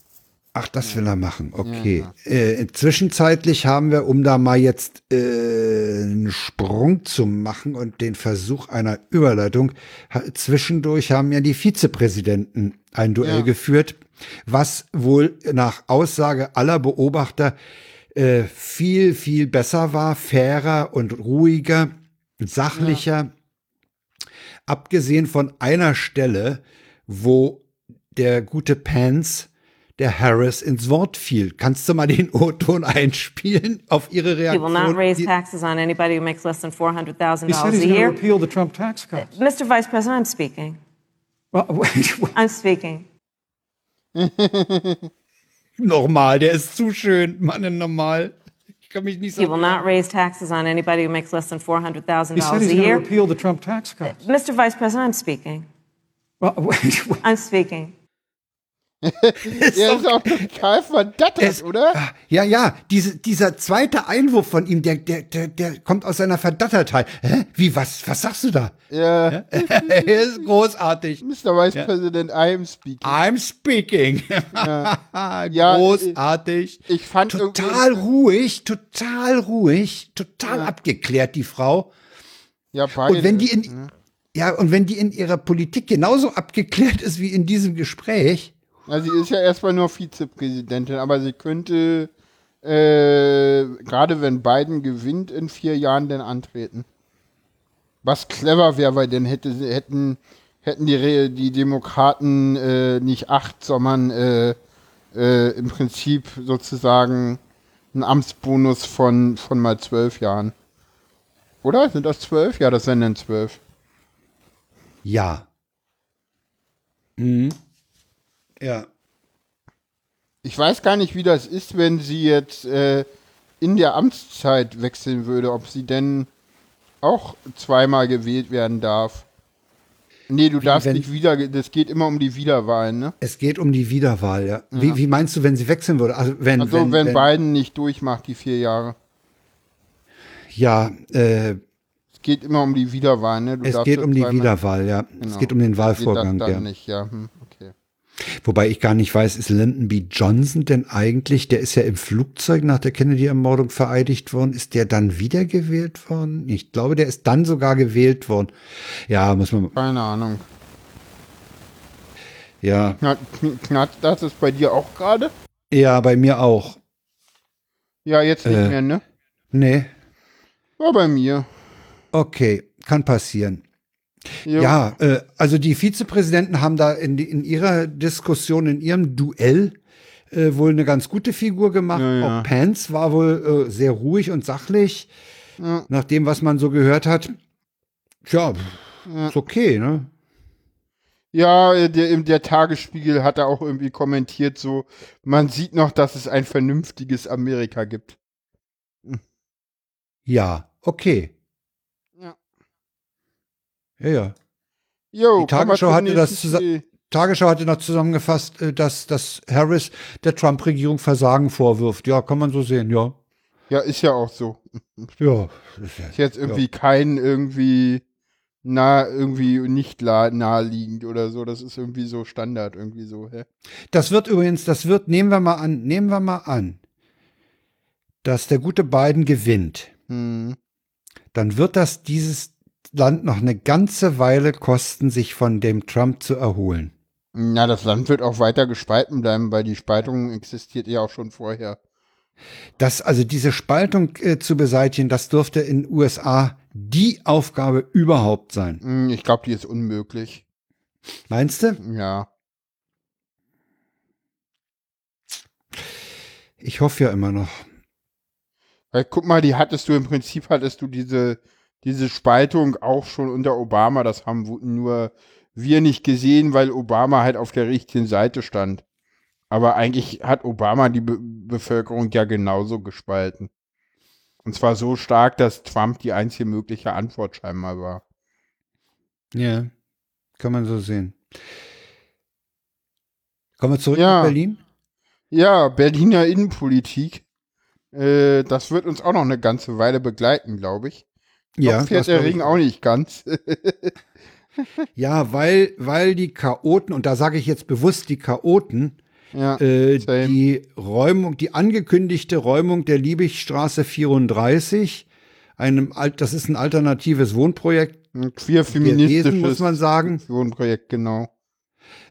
Ach, das will er machen. Okay. Äh, zwischenzeitlich haben wir, um da mal jetzt äh, einen Sprung zu machen und den Versuch einer Überleitung, ha zwischendurch haben ja die Vizepräsidenten ein Duell Ja. geführt, was wohl nach Aussage aller Beobachter äh, viel, viel besser war, fairer und ruhiger, sachlicher. Abgesehen von einer Stelle, wo der gute Pence der Harris ins Wort fiel. Kannst du mal den O-Ton einspielen auf ihre He Reaktion? will not raise Die- taxes on anybody who makes less than $400,000 He said a year. repeal the Trump tax cuts. Mr. Vice President, I'm speaking. Well. I'm speaking. Normal, der ist zu schön. Mann, normal. Ich kann mich nicht so. He will not raise taxes on anybody who makes less than $400,000 he said a he's going to year. repeal the Trump tax cuts. Mr. Vice President, I'm speaking. Well, wait, wait. I'm speaking. Er ist auch total verdattert, oder? Ah, Ja, ja, diese, dieser zweite Einwurf von ihm, der, der, der, der kommt aus seiner Verdattertheit. Hä? Wie, was, was sagst du da? Ja. er ist großartig. Mr. Vice President, I am speaking. I'm speaking. Ja, großartig. Ich fand total ruhig, total ruhig, total abgeklärt, die Frau. Ja, beide. Und wenn die in, ja, und wenn die in ihrer Politik genauso abgeklärt ist wie in diesem Gespräch, Also sie ist ja erstmal nur Vizepräsidentin, aber sie könnte, äh, gerade wenn Biden gewinnt, in vier Jahren dann antreten. Was clever wäre, weil dann hätte, hätten, hätten die, die Demokraten äh, nicht acht, sondern äh, äh, im Prinzip sozusagen einen Amtsbonus von, von mal zwölf Jahren. Oder? Sind das zwölf? Ja, das sind dann zwölf. ja. Mhm. Ja. Ich weiß gar nicht, wie das ist, wenn sie jetzt äh, in der Amtszeit wechseln würde, ob sie denn auch zweimal gewählt werden darf. Nee, du darfst wenn- nicht wieder, das geht immer um die Wiederwahl, ne? Es geht um die Wiederwahl, ja. Wie, wie meinst du, wenn sie wechseln würde? Also wenn, Also wenn, wenn, wenn Biden nicht durchmacht, die vier Jahre. ja, äh, Es geht immer um die Wiederwahl, ne? Du es geht um die Wiederwahl, ja. Es Genau. geht um den Geht das Wahlvorgang, dann ja. nicht, ja. Hm. Wobei ich gar nicht weiß, ist Lyndon B. Johnson denn eigentlich, der ist ja im Flugzeug nach der Kennedy-Ermordung vereidigt worden, ist der dann wiedergewählt worden? Ich glaube, der ist dann sogar gewählt worden. Ja, muss man, Keine Ahnung. ja, Knat, das ist bei dir auch gerade? ja, bei mir auch. Ja, jetzt nicht Äh. mehr, ne? Nee, War bei mir. okay, kann passieren. Jo. Ja, äh, also die Vizepräsidenten haben da in, in ihrer Diskussion, in ihrem Duell äh, wohl eine ganz gute Figur gemacht. Ja, ja. Auch Pence war wohl äh, sehr ruhig und sachlich, Ja. nach dem, was man so gehört hat. Tja, Ja. ist okay, ne? Ja, der, der Tagesspiegel hat da auch irgendwie kommentiert, so, man sieht noch, dass es ein vernünftiges Amerika gibt. Ja, okay. Ja. Ja, ja. Jo, Die Tagesschau hatte das. Tagesschau hatte noch zusammengefasst, äh, dass, dass Harris der Trump-Regierung Versagen vorwirft. Ja, kann man so sehen, ja. Ja, ist ja auch so. Ja, ist ja- Ist jetzt irgendwie kein irgendwie nah, irgendwie nicht naheliegend oder so. Das ist irgendwie so Standard, irgendwie so, hä? Das wird übrigens, das wird, nehmen wir mal an, nehmen wir mal an, dass der gute Biden gewinnt. Hm. Dann wird das dieses Land noch eine ganze Weile kosten, sich von dem Trump zu erholen. Na, das Land wird auch weiter gespalten bleiben, weil die Spaltung existiert ja auch schon vorher. Das, also diese Spaltung äh, zu beseitigen, das dürfte in den USA die Aufgabe überhaupt sein. Hm, Ich glaube, die ist unmöglich. Meinst du? Ja. Ich hoffe ja immer noch. Weil guck mal, die hattest du im Prinzip hattest du diese diese Spaltung auch schon unter Obama, das haben nur wir nicht gesehen, weil Obama halt auf der richtigen Seite stand. Aber eigentlich hat Obama die Be Bevölkerung ja genauso gespalten. Und zwar so stark, dass Trump die einzige mögliche Antwort scheinbar war. Ja, kann man so sehen. Kommen wir zurück Ja. nach Berlin? Ja, Berliner Innenpolitik. Äh, das wird uns auch noch eine ganze Weile begleiten, glaube ich. Ja, Noch fährt der Ring auch nicht ganz. Ja, weil, weil die Chaoten, und da sage ich jetzt bewusst die Chaoten, ja, äh, die Räumung, die angekündigte Räumung der Liebigstraße 34, einem, Alt- das ist ein alternatives Wohnprojekt ein queer gewesen, muss man sagen, Wohnprojekt, genau.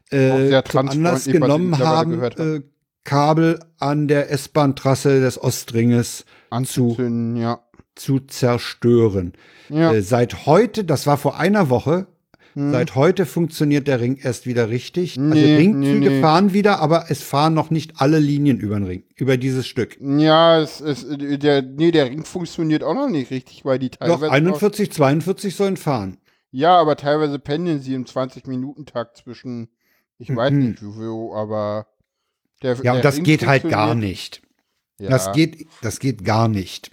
Äh, zum Anlass genommen haben, äh, Kabel an der S-Bahn-Trasse des Ostringes Anzuzünden, ja. Zu zerstören. Ja, Äh, seit heute, das war vor einer Woche, Hm. seit heute funktioniert der Ring erst wieder richtig. also Nee, Ringzüge nee, nee. fahren wieder, aber es fahren noch nicht alle Linien über den Ring, über dieses Stück. ja es, es, der, nee, der Ring funktioniert auch noch nicht richtig, weil die teilweise. Doch, 41, 42 sollen fahren. Ja, aber teilweise pendeln sie im 20-Minuten-Takt zwischen, ich weiß Mhm. nicht wo, aber der, Ja, der und das Ring geht halt gar nicht. Ja, Das geht, das geht gar nicht.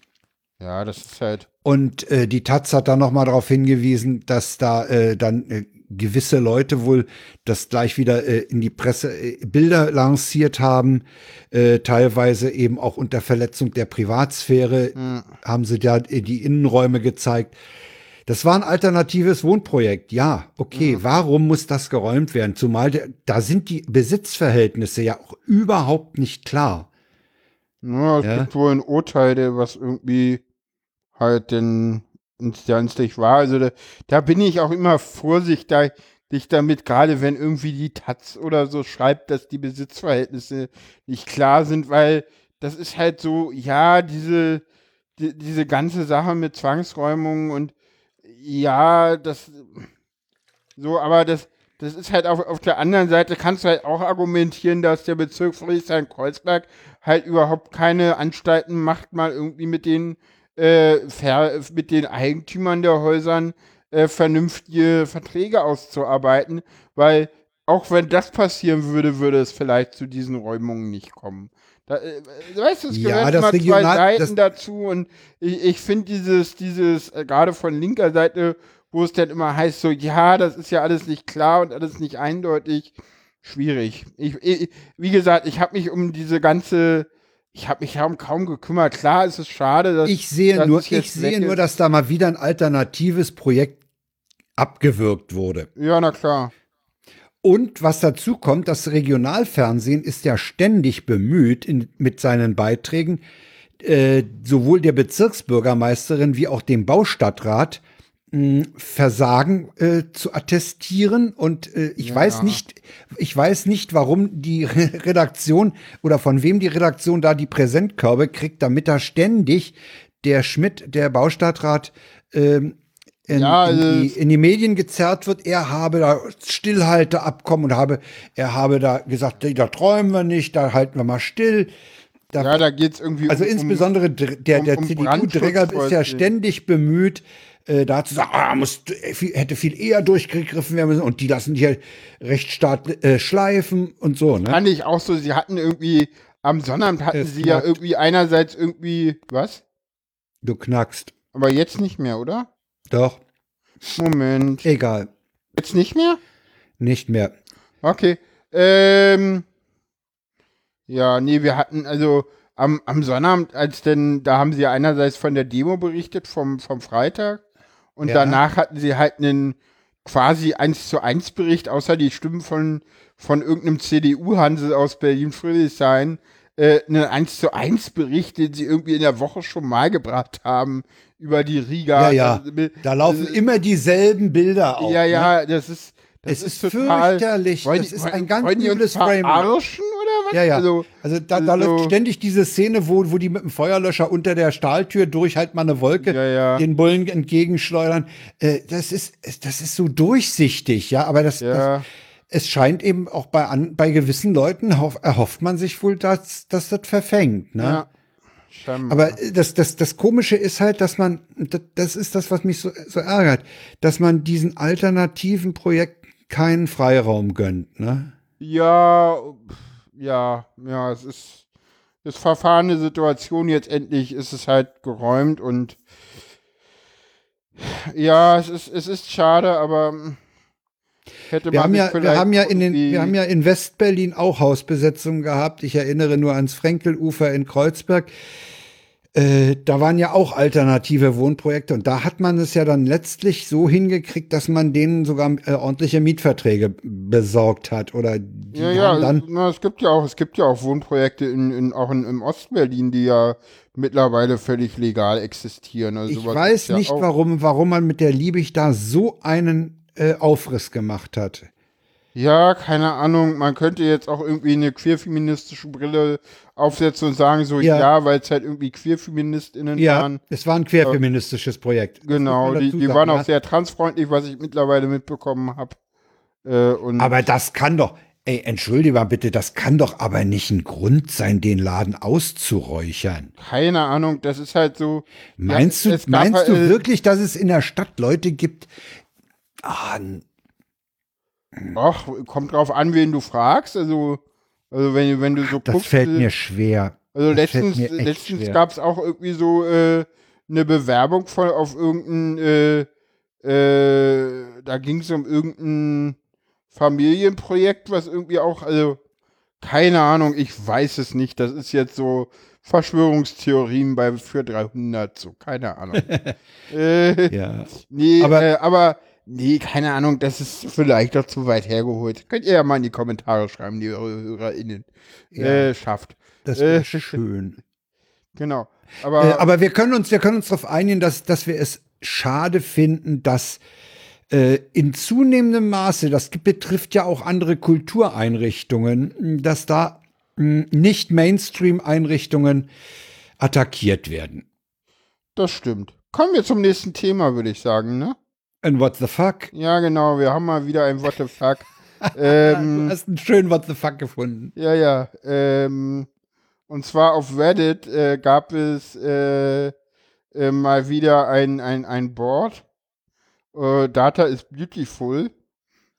Ja, das ist halt. Und äh, die Taz hat dann noch mal darauf hingewiesen, dass da äh, dann äh, gewisse Leute wohl das gleich wieder äh, in die Presse äh, Bilder lanciert haben, äh, teilweise eben auch unter Verletzung der Privatsphäre haben sie da äh, die Innenräume gezeigt. Das war ein alternatives Wohnprojekt. Ja, okay. Warum muss das geräumt werden? Zumal da sind die Besitzverhältnisse ja auch überhaupt nicht klar. Ja, es Ja. gibt wohl ein Urteil, der was irgendwie halt denn instanzlich war. Also da, da bin ich auch immer vorsichtig damit, gerade wenn irgendwie die Taz oder so schreibt, dass die Besitzverhältnisse nicht klar sind, weil das ist halt so, ja, diese, die, diese ganze Sache mit Zwangsräumungen und ja, das so, aber das, das ist halt auf, auf der anderen Seite kannst du halt auch argumentieren, dass der Bezirk Friedrichshain-Kreuzberg halt überhaupt keine Anstalten macht, mal irgendwie mit den, äh, mit den Eigentümern der Häusern äh, vernünftige Verträge auszuarbeiten, weil auch wenn das passieren würde, würde es vielleicht zu diesen Räumungen nicht kommen. Da, äh, weißt du, es Ja, gehört das immer zwei Seiten dazu und ich, ich finde dieses, dieses, äh, gerade von linker Seite, wo es dann immer heißt, so, ja, das ist ja alles nicht klar und alles nicht eindeutig, schwierig. Ich, ich, wie gesagt, ich habe mich um diese ganze, ich habe mich darum kaum gekümmert. Klar, es ist schade, dass Ich sehe dass nur, es ich sehe nur, dass da mal wieder ein alternatives Projekt abgewürgt wurde. Ja, na klar. Und was dazu kommt, das Regionalfernsehen ist ja ständig bemüht in, mit seinen Beiträgen, äh, sowohl der Bezirksbürgermeisterin wie auch dem Baustadtrat Versagen äh, zu attestieren. Und äh, ich Ja. weiß nicht, ich weiß nicht, warum die Redaktion oder von wem die Redaktion da die Präsentkörbe kriegt, damit da ständig der Schmidt, der Baustadtrat, ähm, in, Ja, also in, die, in die Medien gezerrt wird, er habe da Stillhalteabkommen und habe, er habe da gesagt, da träumen wir nicht, da halten wir mal still. Da, Ja, da geht's irgendwie also um, insbesondere dr- der, um- der um CDU-Träger ist ja ständig bemüht, äh, da zu sagen, ah, muss, hätte viel eher durchgegriffen werden müssen und die lassen die Rechtsstaat äh, schleifen und so. Ne? fand ich auch so, sie hatten irgendwie, am Sonnabend hatten Es sie ja knackt. irgendwie einerseits irgendwie, was? Du knackst. Aber jetzt nicht mehr, oder? Doch, Moment. egal, Jetzt nicht mehr? nicht mehr. Okay. Ähm. Ja, nee, wir hatten, also am, am Sonnabend, als denn, da haben sie ja einerseits von der Demo berichtet, vom, vom Freitag. Und Ja. danach hatten sie halt einen quasi eins zu eins Bericht, außer die Stimmen von, von irgendeinem CDU-Hansel aus Berlin-Friedrichshain, äh, einen 1 zu 1 Bericht, den sie irgendwie in der Woche schon mal gebracht haben über die Riga. Ja, ja. Also, Da laufen immer dieselben Bilder auf. ja, ne? ja, das ist, das Es ist total, fürchterlich. Wollen Das ist ein ganz übles Framing. verarschen was? Ja, ja. Also, Also, da, da so- läuft ständig diese Szene, wo, wo die mit dem Feuerlöscher unter der Stahltür durch halt mal eine Wolke Ja, ja. den Bullen entgegenschleudern. Äh, das ist, das ist so durchsichtig, ja. Aber das, Ja. das es scheint eben auch bei, an, bei gewissen Leuten hoff, erhofft man sich wohl, dass, dass das verfängt, ne? ja, scheinbar. Aber das, das, das Komische ist halt, dass man, das- das ist das, was mich so, so ärgert, dass man diesen alternativen Projekten keinen Freiraum gönnt. Ne? Ja, pf, ja, ja, es ist, es verfahrene Situation. Jetzt endlich ist es halt geräumt und ja, es ist, es ist schade, aber hätte Wir man haben ja, wir haben ja in den, wir haben ja in Westberlin auch Hausbesetzungen gehabt. Ich erinnere nur ans Frenkelufer in Kreuzberg. Äh, da waren ja auch alternative Wohnprojekte und da hat man es ja dann letztlich so hingekriegt, dass man denen sogar äh, ordentliche Mietverträge besorgt hat oder die Ja, ja, dann na, es gibt ja auch, es gibt ja auch Wohnprojekte in, in auch in, im Ostberlin, die ja mittlerweile völlig legal existieren. Also Ich weiß ja nicht, auch, warum, warum man mit der Liebig da so einen äh, Aufriss gemacht hat. Ja, keine Ahnung. Man könnte jetzt auch irgendwie eine queerfeministische Brille aufsetzen und sagen so, Ja. ja, weil es halt irgendwie queerfeministinnen Ja, waren. es war ein querfeministisches Projekt. Das Genau, die, die waren auch sehr transfreundlich, was ich mittlerweile mitbekommen habe. Äh, Aber das kann doch, ey, entschuldige mal bitte, das kann doch aber nicht ein Grund sein, den Laden auszuräuchern. keine Ahnung, das ist halt so. Meinst ja, du, gab meinst halt, du äh, wirklich, dass es in der Stadt Leute gibt? Ah, Ach, kommt drauf an, wen du fragst. Also, also wenn, wenn du so das guckst. fällt äh, mir schwer. Also Das letztens, letztens gab es auch irgendwie so äh, eine Bewerbung von, auf irgendein, äh, äh, da ging es um irgendein Familienprojekt, was irgendwie auch, also keine Ahnung, ich weiß es nicht. Das ist jetzt so Verschwörungstheorien bei für 300, so keine Ahnung. äh, Ja. nee, Aber- aber, äh, aber nee, keine Ahnung, das ist vielleicht doch zu weit hergeholt. Könnt ihr ja mal in die Kommentare schreiben, liebe HörerInnen. Ja. Äh, schafft. Das wäre Äh, schön. Genau. Äh, Aber, aber wir können uns, wir können uns darauf einigen, dass, dass wir es schade finden, dass äh, in zunehmendem Maße, das betrifft ja auch andere Kultureinrichtungen, dass da mh, nicht Mainstream-Einrichtungen attackiert werden. das stimmt. Kommen wir zum nächsten Thema, würde ich sagen, ne? And what the fuck? Ja, genau. Wir haben mal wieder ein What the fuck. du ähm, hast einen schönen What the fuck gefunden. ja, ja. Ähm, und zwar auf Reddit äh, gab es äh, äh, mal wieder ein, ein, ein Board. Äh, Data is beautiful.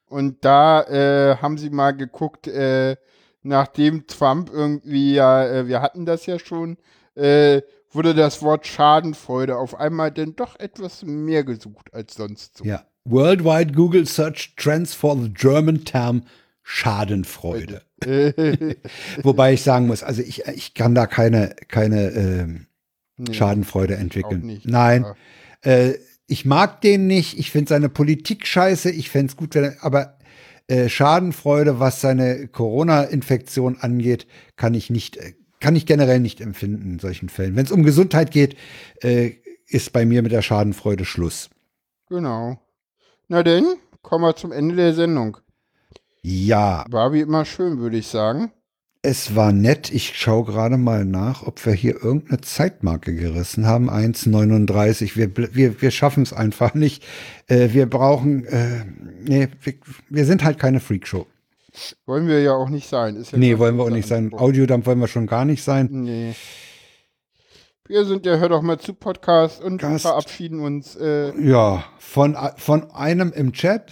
Und da äh, haben sie mal geguckt, äh, nachdem Trump irgendwie ja, wir hatten das ja schon, wurde das Wort Schadenfreude auf einmal denn doch etwas mehr gesucht als sonst so. Ja. Worldwide Google Search Trends for the German Term Schadenfreude. Wobei ich sagen muss, also ich, ich kann da keine, keine ähm, Nee, Schadenfreude entwickeln. nicht. Nein. Ja. Äh, ich mag den nicht, ich finde seine Politik scheiße, ich fände es gut, wenn er, aber äh, Schadenfreude, was seine Corona-Infektion angeht, kann ich nicht, äh, kann ich generell nicht empfinden in solchen Fällen. Wenn es um Gesundheit geht, äh, ist bei mir mit der Schadenfreude Schluss. Genau. Na denn, kommen wir zum Ende der Sendung. Ja, War wie immer schön, würde ich sagen. es war nett. Ich schaue gerade mal nach, ob wir hier irgendeine Zeitmarke gerissen haben. 1,39. Wir, wir, wir schaffen es einfach nicht. Äh, wir brauchen, äh, nee, wir, wir sind halt keine Freakshow. Wollen wir ja auch nicht sein. Ist ja Nee, wollen wir auch nicht sein. Audiodump wollen wir schon gar nicht sein. Nee. Wir sind der Hör doch mal zu Podcast und Gast. verabschieden uns äh, Ja, von, von einem im Chat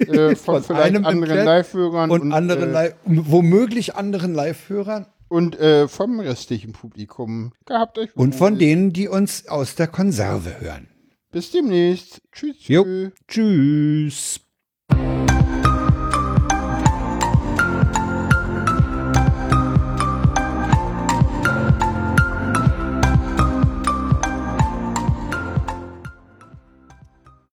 äh, von, Von einem anderen Live-Hörern und, anderen äh, Live, womöglich anderen Live-Hörern und äh, vom restlichen Publikum. Gehabt euch und von denen, die uns aus der Konserve hören. Bis demnächst. Tschüss. Jo. tschüss. Tschüss.